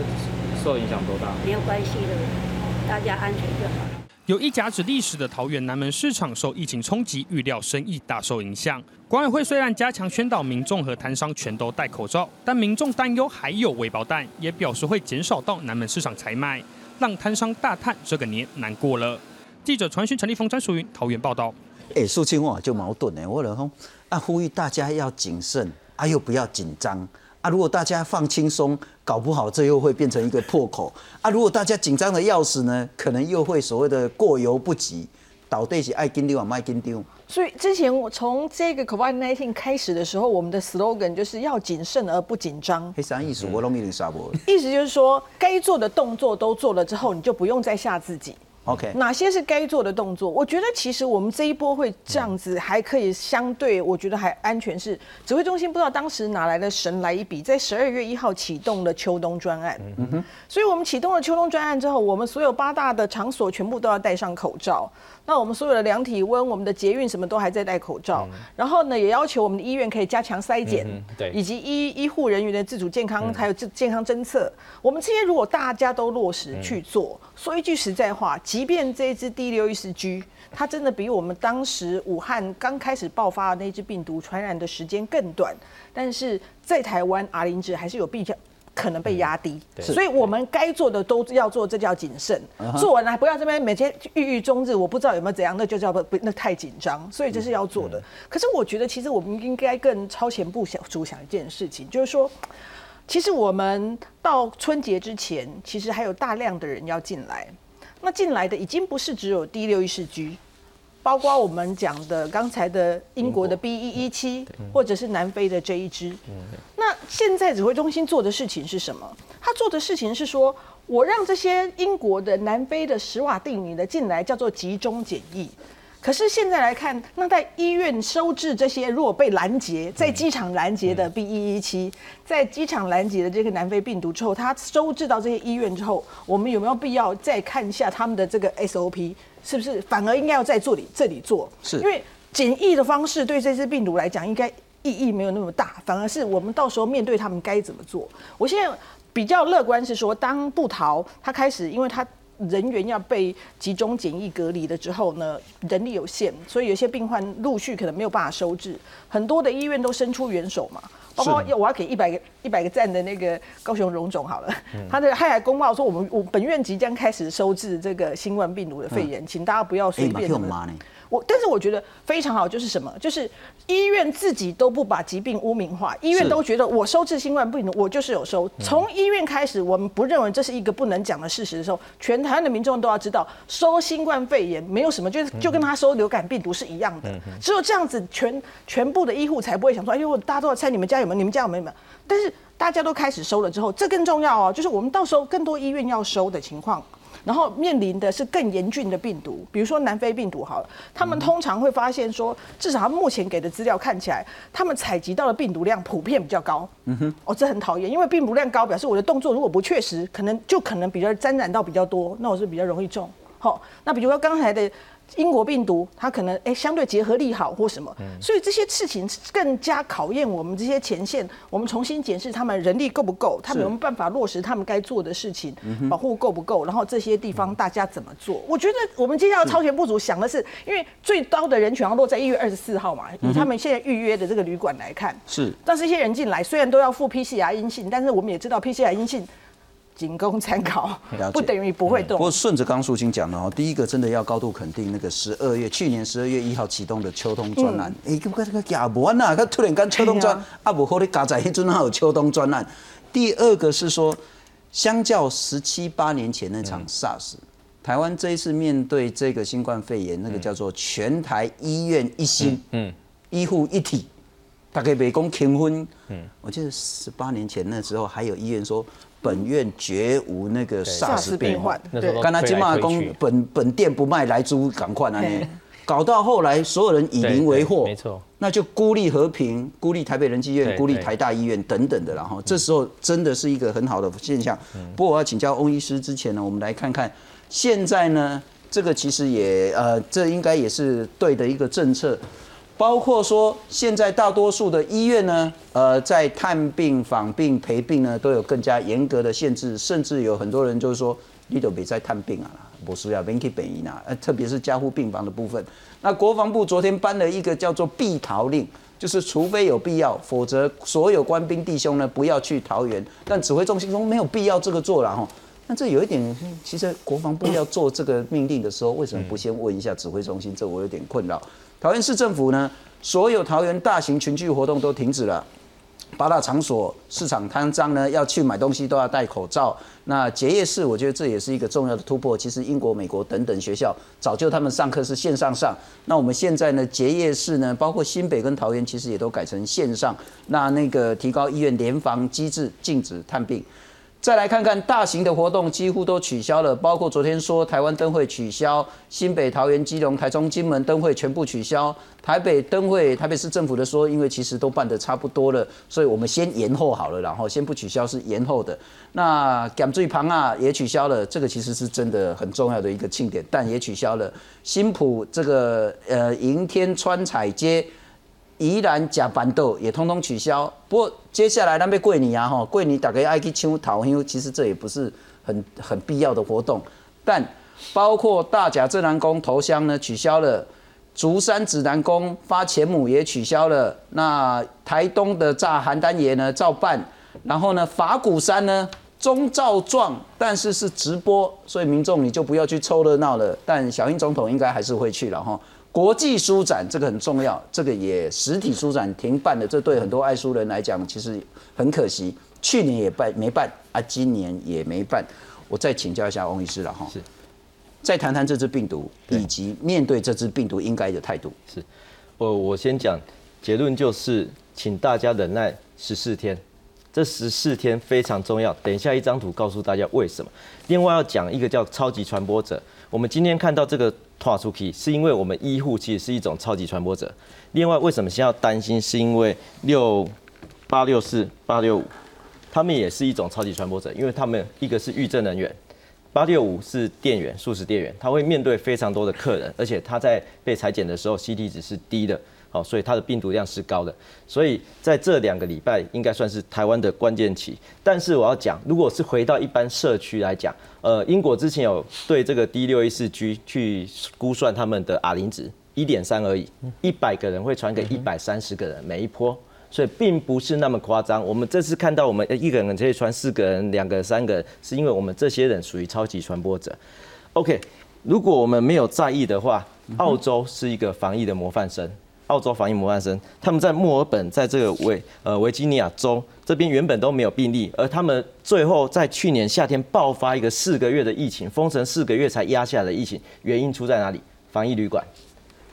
受影响多大？没有关系的，大家安全就好。有一甲子历史的桃园南门市场受疫情冲击，预料生意大受影响。管委会虽然加强宣导民众和摊商全都戴口罩，但民众担忧还有微爆弹，也表示会减少到南门市场采买，让摊商大叹这个年难过了。记者传讯陈立峰、詹淑云桃园报道。哎、肃清我就矛盾呢，我然后啊呼吁大家要谨慎，啊又不要紧张啊，如果大家放轻松，搞不好这又会变成一个破口啊，如果大家紧张的要死呢，可能又会所谓的过犹不及。到底是爱紧张还卖紧张？所以之前我从这个 COVID-19 开始的时候，我们的 slogan 就是要谨慎而不紧张。黑啥意思？就是说，该做的动作都做了之后，你就不用再吓自己。OK，哪些是该做的动作？我觉得其实我们这一波会这样子，还可以相对，我觉得还安全。是指挥中心不知道当时哪来的神来一笔，在十二月一号启动了秋冬专案。嗯哼，所以我们启动了秋冬专案之后，我们所有八大的场所全部都要戴上口罩。那我们所有的量体温，我们的捷运什么都还在戴口罩。然后呢，也要求我们的医院可以加强筛检，嗯对以及医医护人员的自主健康，还有健健康侦测。我们这些如果大家都落实去做，说一句实在话，即便这一支 D 六一四 G，它真的比我们当时武汉刚开始爆发的那支病毒传染的时间更短，但是在台湾 R 零值还是有比较。可能被压低，所以我们该做的都要做，这叫谨慎。做完了不要这边每天郁郁终日，我不知道有没有怎样，那就叫不不那太紧张，所以这是要做的。可是我觉得，其实我们应该更超前部想主想一件事情，就是说，其实我们到春节之前，其实还有大量的人要进来。那进来的已经不是只有第六一四 G，包括我们讲的刚才的英国的 B 一一七，或者是南非的这一支。那现在指挥中心做的事情是什么？他做的事情是说，我让这些英国的、南非的、史瓦蒂尼的进来，叫做集中检疫。可是现在来看，那在医院收治这些如果被拦截，在机场拦截的 B 一一七，在机场拦截的这个南非病毒之后，他收治到这些医院之后，我们有没有必要再看一下他们的这个 SOP 是不是反而应该要在这里这里做？是因为检疫的方式对这支病毒来讲，应该意义没有那么大，反而是我们到时候面对他们该怎么做。我现在比较乐观是说，当布桃他开始，因为他人员要被集中检疫隔离了之后呢，人力有限，所以有些病患陆续可能没有办法收治，很多的医院都伸出援手嘛。包括要我要给一百个一百个赞的那个高雄荣总好了，他的他还公报说我们我本院即将开始收治这个新冠病毒的肺炎，请大家不要随便什么用妈呢？我但是我觉得非常好，就是什么？就是医院自己都不把疾病污名化，医院都觉得我收治新冠病毒，我就是有收。从医院开始，我们不认为这是一个不能讲的事实的时候，全台湾的民众都要知道，收新冠肺炎没有什么，就是就跟他收流感病毒是一样的。只有这样子，全全部的医护才不会想说，哎呦，大家都要猜你们家有没有，你们家有没有？但是大家都开始收了之后，这更重要哦，就是我们到时候更多医院要收的情况。然后面临的是更严峻的病毒，比如说南非病毒好了，他们通常会发现说，至少他目前给的资料看起来，他们采集到的病毒量普遍比较高。嗯哼，哦，这很讨厌，因为病毒量高表示我的动作如果不确实，可能就可能比较沾染到比较多，那我是比较容易中。好，那比如说刚才的英国病毒，它可能哎相对结合力好或什么，所以这些事情更加考验我们这些前线，我们重新检视他们人力够不够，他们有没有办法落实他们该做的事情，保护够不够，然后这些地方大家怎么做？我觉得我们接下来超前部署想的是，因为最高的人权要落在一月二十四号嘛，以他们现在预约的这个旅馆来看，是。但是一些人进来虽然都要付 PCR 阴性，但是我们也知道 PCR 阴性仅供参考 <laughs> 不等于不会动不。过顺着刚淑清讲的哦，第一个真的要高度肯定那个十二月去年十二月一号启动的秋冬专案，哎、这个这个也无啊，他突然间秋冬专啊，不好你加在迄阵还有秋冬专案。第二个是说，相较十七八年前那场 SARS，、台湾这一次面对这个新冠肺炎，那个叫做全台医院一心，嗯，医护一体，大概北宫平分。嗯，我记得十八年前那时候还有医院说。本院绝无那个 SARS 病患，那时候都刚才金马公本本店不卖来租，赶快啊嘿呢，搞到后来所有人以邻为祸，对对没错，那就孤立和平、孤立台北仁济医院、对对孤立台大医院等等的然后这时候真的是一个很好的现象。不过我要请教翁医师之前呢，我们来看看现在呢，这个其实也呃，这应该也是对的一个政策。包括说，现在大多数的医院呢，呃，在探病、访病、陪病呢，都有更加严格的限制，甚至有很多人就是说，你都别再探病啊，不需要别去北医啊，呃，特别是加护病房的部分。那国防部昨天颁了一个叫做避逃令，就是除非有必要，否则所有官兵弟兄呢不要去桃园。但指挥中心说没有必要这个做了哈。那这有一点，其实国防部要做这个命令的时候，为什么不先问一下指挥中心？这我有点困扰。桃园市政府呢，所有桃园大型群聚活动都停止了。八大场所、市场摊张呢，要去买东西都要戴口罩。那结业式，我觉得这也是一个重要的突破。其实英国、美国等等学校早就他们上课是线上上，那我们现在呢，结业式呢，包括新北跟桃园，其实也都改成线上。那那个提高医院联防机制，禁止探病。再来看看大型的活动几乎都取消了，包括昨天说台湾灯会取消，新北、桃园、基隆、台中、金门灯会全部取消。台北灯会，台北市政府的说，因为其实都办得差不多了，所以我们先延后好了，然后先不取消是延后的。那港最旁啊也取消了，这个其实是真的很重要的一个庆典，但也取消了。新浦这个呃迎天川彩街。宜兰假板豆也通通取消。不过接下来那边桂林啊，哈，桂林大概爱去抢桃香，其实这也不是很很必要的活动。但包括大甲镇南宫头香呢取消了，竹山指南宫发钱母也取消了。那台东的炸邯郸爷呢照办，然后呢法鼓山呢中照状，但是是直播，所以民众你就不要去凑热闹了。但小英总统应该还是会去了哈。国际书展这个很重要，这个也实体书展停办的，这对很多爱书人来讲其实很可惜。去年也办没办啊，今年也没办。我再请教一下翁医师了哈，是，再谈谈这只病毒以及面对这只病毒应该的态度。是，我我先讲结论就是，请大家忍耐十四天，这十四天非常重要。等一下一张图告诉大家为什么。另外要讲一个叫超级传播者，我们今天看到这个。跨出去是因为我们医护其实是一种超级传播者。另外，为什么先要担心？是因为六八六四八六五，他们也是一种超级传播者，因为他们一个是预症人员，八六五是店员，素食店员，他会面对非常多的客人，而且他在被裁剪的时候，CT 值是低的。好，所以它的病毒量是高的，所以在这两个礼拜应该算是台湾的关键期。但是我要讲，如果是回到一般社区来讲，呃，英国之前有对这个 D 六一四 G 去估算他们的 R 零值一点三而已，一百个人会传给一百三十个人每一波，所以并不是那么夸张。我们这次看到我们一个人可以传四个人、两个、三个，是因为我们这些人属于超级传播者。OK，如果我们没有在意的话，澳洲是一个防疫的模范生。澳洲防疫模范生，他们在墨尔本，在这个维呃维吉尼亚州这边原本都没有病例，而他们最后在去年夏天爆发一个四个月的疫情，封城四个月才压下的疫情，原因出在哪里？防疫旅馆，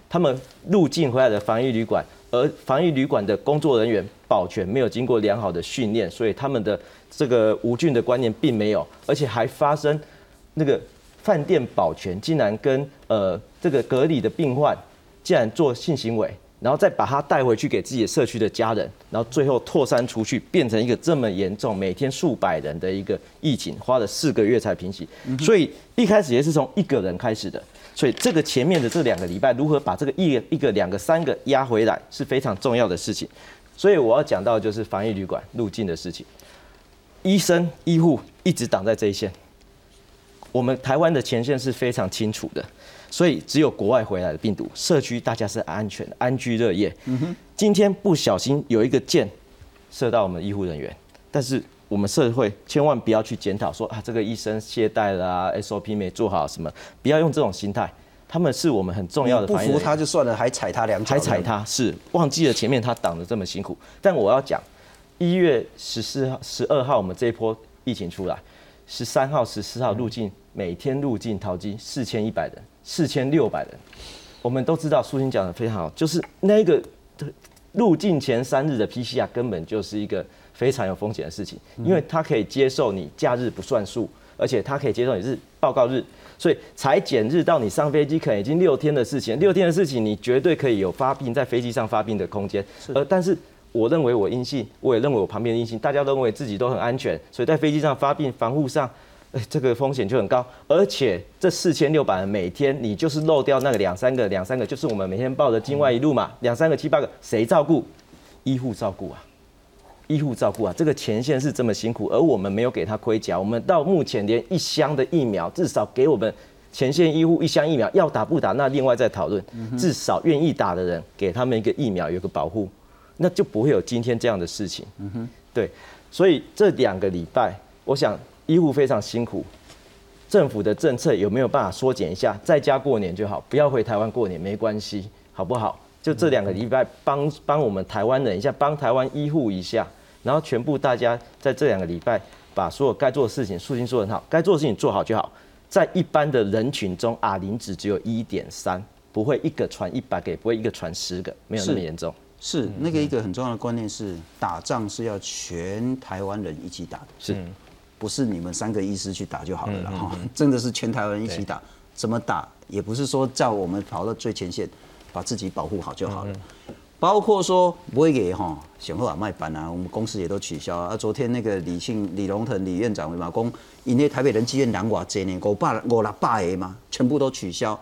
他们入境回来的防疫旅馆，而防疫旅馆的工作人员保全没有经过良好的训练，所以他们的这个无菌的观念并没有，而且还发生那个饭店保全竟然跟呃这个隔离的病患竟然做性行为。然后再把它带回去给自己的社区的家人，然后最后扩散出去，变成一个这么严重、每天数百人的一个疫情，花了四个月才平息。所以一开始也是从一个人开始的，所以这个前面的这两个礼拜，如何把这个一一个、两个、三个压回来，是非常重要的事情。所以我要讲到就是防疫旅馆入境的事情，医生、医护一直挡在这一线，我们台湾的前线是非常清楚的。所以只有国外回来的病毒，社区大家是安全的，安居乐业。今天不小心有一个箭射到我们医护人员，但是我们社会千万不要去检讨说啊，这个医生懈怠了，SOP 没做好什么，不要用这种心态。他们是我们很重要的。不服他就算了，还踩他两脚。还踩他是忘记了前面他挡的这么辛苦。但我要讲，一月十四号、十二号我们这一波疫情出来，十三号、十四号入境，每天入境淘金四千一百人。四千六百人，我们都知道苏欣讲的非常好，就是那个入境前三日的 PCR 根本就是一个非常有风险的事情，因为它可以接受你假日不算数，而且它可以接受你是报告日，所以裁剪日到你上飞机可能已经六天的事情，六天的事情你绝对可以有发病在飞机上发病的空间，而但是我认为我阴性，我也认为我旁边阴性，大家都认为自己都很安全，所以在飞机上发病防护上。哎，这个风险就很高，而且这四千六百人每天你就是漏掉那个两三个、两三个，就是我们每天报的境外一路嘛，两三个、七八个，谁照顾？医护照顾啊，医护照顾啊，这个前线是这么辛苦，而我们没有给他盔甲，我们到目前连一箱的疫苗，至少给我们前线医护一箱疫苗，要打不打那另外再讨论，至少愿意打的人给他们一个疫苗，有个保护，那就不会有今天这样的事情。嗯哼，对，所以这两个礼拜，我想。医护非常辛苦，政府的政策有没有办法缩减一下，在家过年就好，不要回台湾过年没关系，好不好？就这两个礼拜帮帮我们台湾人一下，帮台湾医护一下，然后全部大家在这两个礼拜把所有该做的事情，素清说得很好，该做的事情做好就好。在一般的人群中，R 零值只有一点三，不会一个传一百个，也不会一个传十个，没有那么严重。是那个一个很重要的观念是，打仗是要全台湾人一起打的，是，不是你们三个医师去打就好了哈？真的是全台湾人一起打，怎么打也不是说叫我们跑到最前线，把自己保护好就好了。包括说不会给哈，想后啊卖班啊，我们公司也都取消啊。昨天那个李庆、李龙腾、李院长嘛，讲因为台北人积院南瓦这呢，五百五六百个嘛，全部都取消。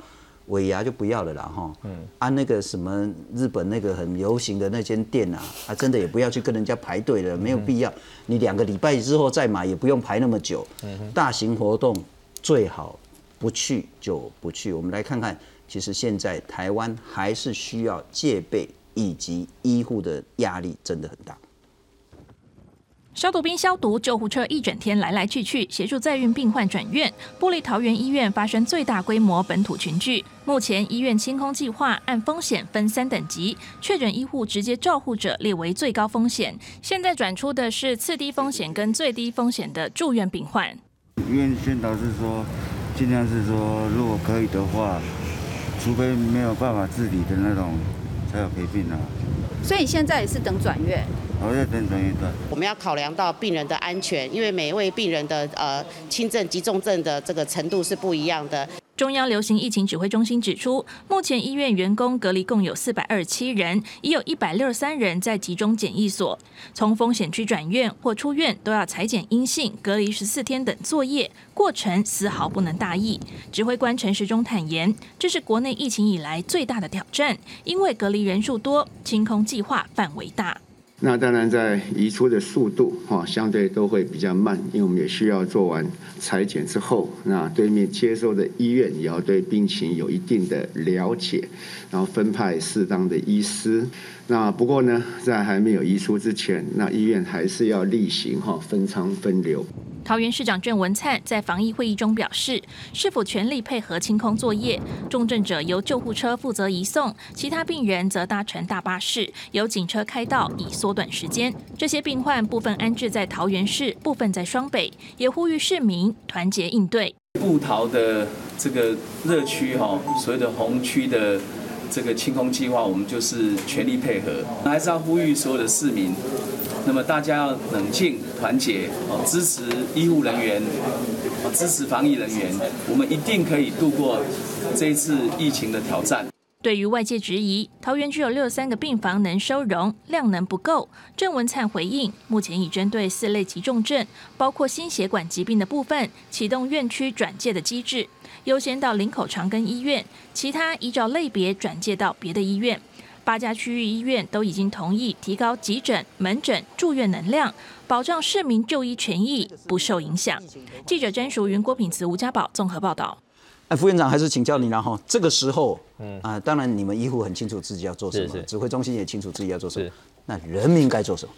尾牙就不要了啦，哈，嗯，按那个什么日本那个很流行的那间店啊，啊，真的也不要去跟人家排队了，没有必要。你两个礼拜之后再买，也不用排那么久。大型活动最好不去就不去。我们来看看，其实现在台湾还是需要戒备以及医护的压力真的很大。消毒兵消毒，救护车一整天来来去去，协助载运病患转院。玻璃桃园医院发生最大规模本土群聚，目前医院清空计划按风险分三等级，确诊医护直接照护者列为最高风险。现在转出的是次低风险跟最低风险的住院病患。医院宣导是说，尽量是说，如果可以的话，除非没有办法自理的那种，才有陪病啊。所以现在也是等转院。等等一段。我们要考量到病人的安全，因为每一位病人的呃轻症、急重症的这个程度是不一样的。中央流行疫情指挥中心指出，目前医院员工隔离共有四百二十七人，已有一百六十三人在集中检疫所。从风险区转院或出院，都要裁剪阴性、隔离十四天等作业，过程丝毫不能大意。指挥官陈时中坦言，这是国内疫情以来最大的挑战，因为隔离人数多，清空计划范围大。那当然，在移出的速度哈，相对都会比较慢，因为我们也需要做完裁剪之后，那对面接收的医院也要对病情有一定的了解，然后分派适当的医师。那不过呢，在还没有移出之前，那医院还是要例行哈分仓分流。桃园市长郑文灿在防疫会议中表示，是否全力配合清空作业？重症者由救护车负责移送，其他病人则搭乘大巴士，由警车开道以缩短时间。这些病患部分安置在桃园市，部分在双北，也呼吁市民团结应对。布桃的这个热区哈，所谓的红区的。这个清空计划，我们就是全力配合，还是要呼吁所有的市民，那么大家要冷静、团结，支持医护人员，支持防疫人员，我们一定可以度过这一次疫情的挑战。对于外界质疑，桃园只有六十三个病房能收容，量能不够，郑文灿回应，目前已针对四类急重症，包括心血管疾病的部分，启动院区转介的机制。优先到林口长庚医院，其他依照类别转介到别的医院。八家区域医院都已经同意提高急诊、门诊、住院能量，保障市民就医权益不受影响。记者詹淑云、郭品慈、吴家宝综合报道。哎，副院长还是请教你了哈。这个时候，嗯啊，当然你们医护很清楚自己要做什么，指挥中心也清楚自己要做什么。那人民该做什么？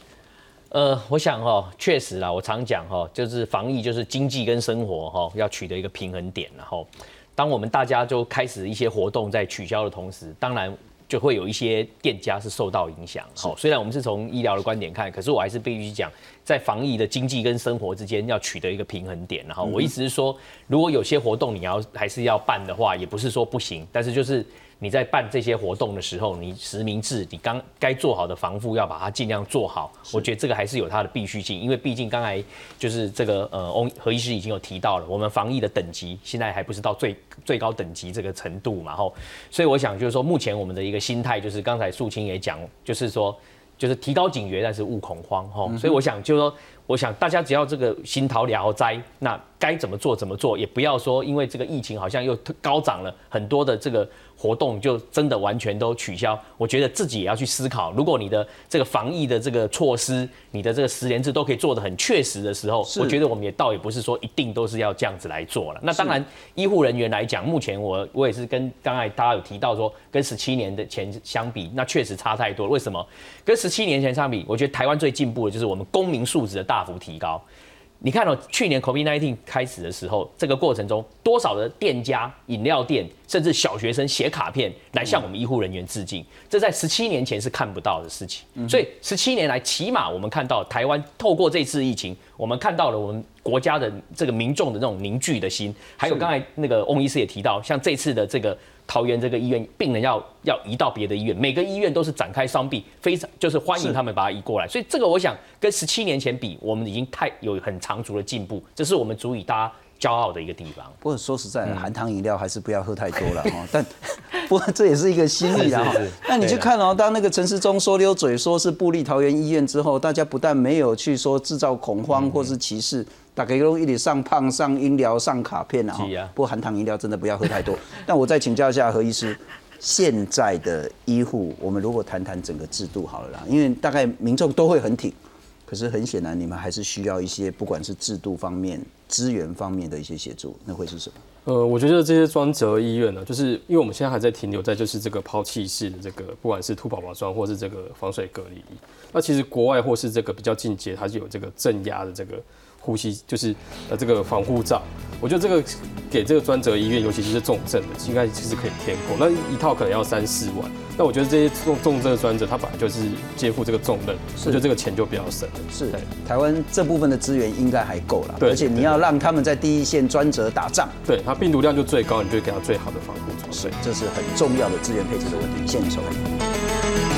呃，我想哈，确实啦，我常讲哈，就是防疫就是经济跟生活哈要取得一个平衡点，然后当我们大家就开始一些活动在取消的同时，当然就会有一些店家是受到影响。好，虽然我们是从医疗的观点看，可是我还是必须讲，在防疫的经济跟生活之间要取得一个平衡点。然后我意思是说，如果有些活动你要还是要办的话，也不是说不行，但是就是。你在办这些活动的时候，你实名制，你刚该做好的防护要把它尽量做好。我觉得这个还是有它的必须性，因为毕竟刚才就是这个呃，欧何医师已经有提到了，我们防疫的等级现在还不是到最最高等级这个程度嘛，吼所以我想就是说，目前我们的一个心态就是刚才素清也讲，就是说就是提高警觉，但是勿恐慌吼。所以我想就是说，我想大家只要这个心头了哉，那该怎么做怎么做，也不要说因为这个疫情好像又高涨了很多的这个。活动就真的完全都取消，我觉得自己也要去思考。如果你的这个防疫的这个措施，你的这个十连制都可以做得很确实的时候，我觉得我们也倒也不是说一定都是要这样子来做了。那当然，医护人员来讲，目前我我也是跟刚才大家有提到说，跟十七年的前相比，那确实差太多。为什么？跟十七年前相比，我觉得台湾最进步的就是我们公民素质的大幅提高。你看哦，去年 COVID-19 开始的时候，这个过程中多少的店家、饮料店，甚至小学生写卡片来向我们医护人员致敬，这在十七年前是看不到的事情。所以十七年来，起码我们看到台湾透过这次疫情，我们看到了我们国家的这个民众的那种凝聚的心，还有刚才那个翁医师也提到，像这次的这个。桃园这个医院病人要要移到别的医院，每个医院都是展开双臂，非常就是欢迎他们把它移过来。所以这个我想跟十七年前比，我们已经太有很长足的进步，这是我们足以大家骄傲的一个地方。不过说实在，含糖饮料还是不要喝太多了哈。<laughs> 但 <laughs> 不过这也是一个心意啊。那你去看哦，当那个陈世忠说溜嘴说是布利桃园医院之后，大家不但没有去说制造恐慌或是歧视。大家都一直上胖、上音疗、上卡片啊，不过含糖饮料真的不要喝太多。<laughs> 但我再请教一下何医师，现在的医护，我们如果谈谈整个制度好了啦，因为大概民众都会很挺，可是很显然你们还是需要一些不管是制度方面、资源方面的一些协助，那会是什么？呃，我觉得这些专责医院呢，就是因为我们现在还在停留在就是这个抛弃式的这个，不管是兔宝宝装或是这个防水隔离衣，那其实国外或是这个比较进阶，它是有这个镇压的这个。呼吸就是呃这个防护罩，我觉得这个给这个专责医院，尤其是重症的，应该其实可以填够。那一套可能要三四万，那我觉得这些重重症的专责，他本来就是肩负这个重任，我觉得这个钱就比较省了。是，台湾这部分的资源应该还够了，而且你要让他们在第一线专责打仗，对他病毒量就最高，你就给他最好的防护装。对，这是很重要的资源配置的问题。谢谢你收看。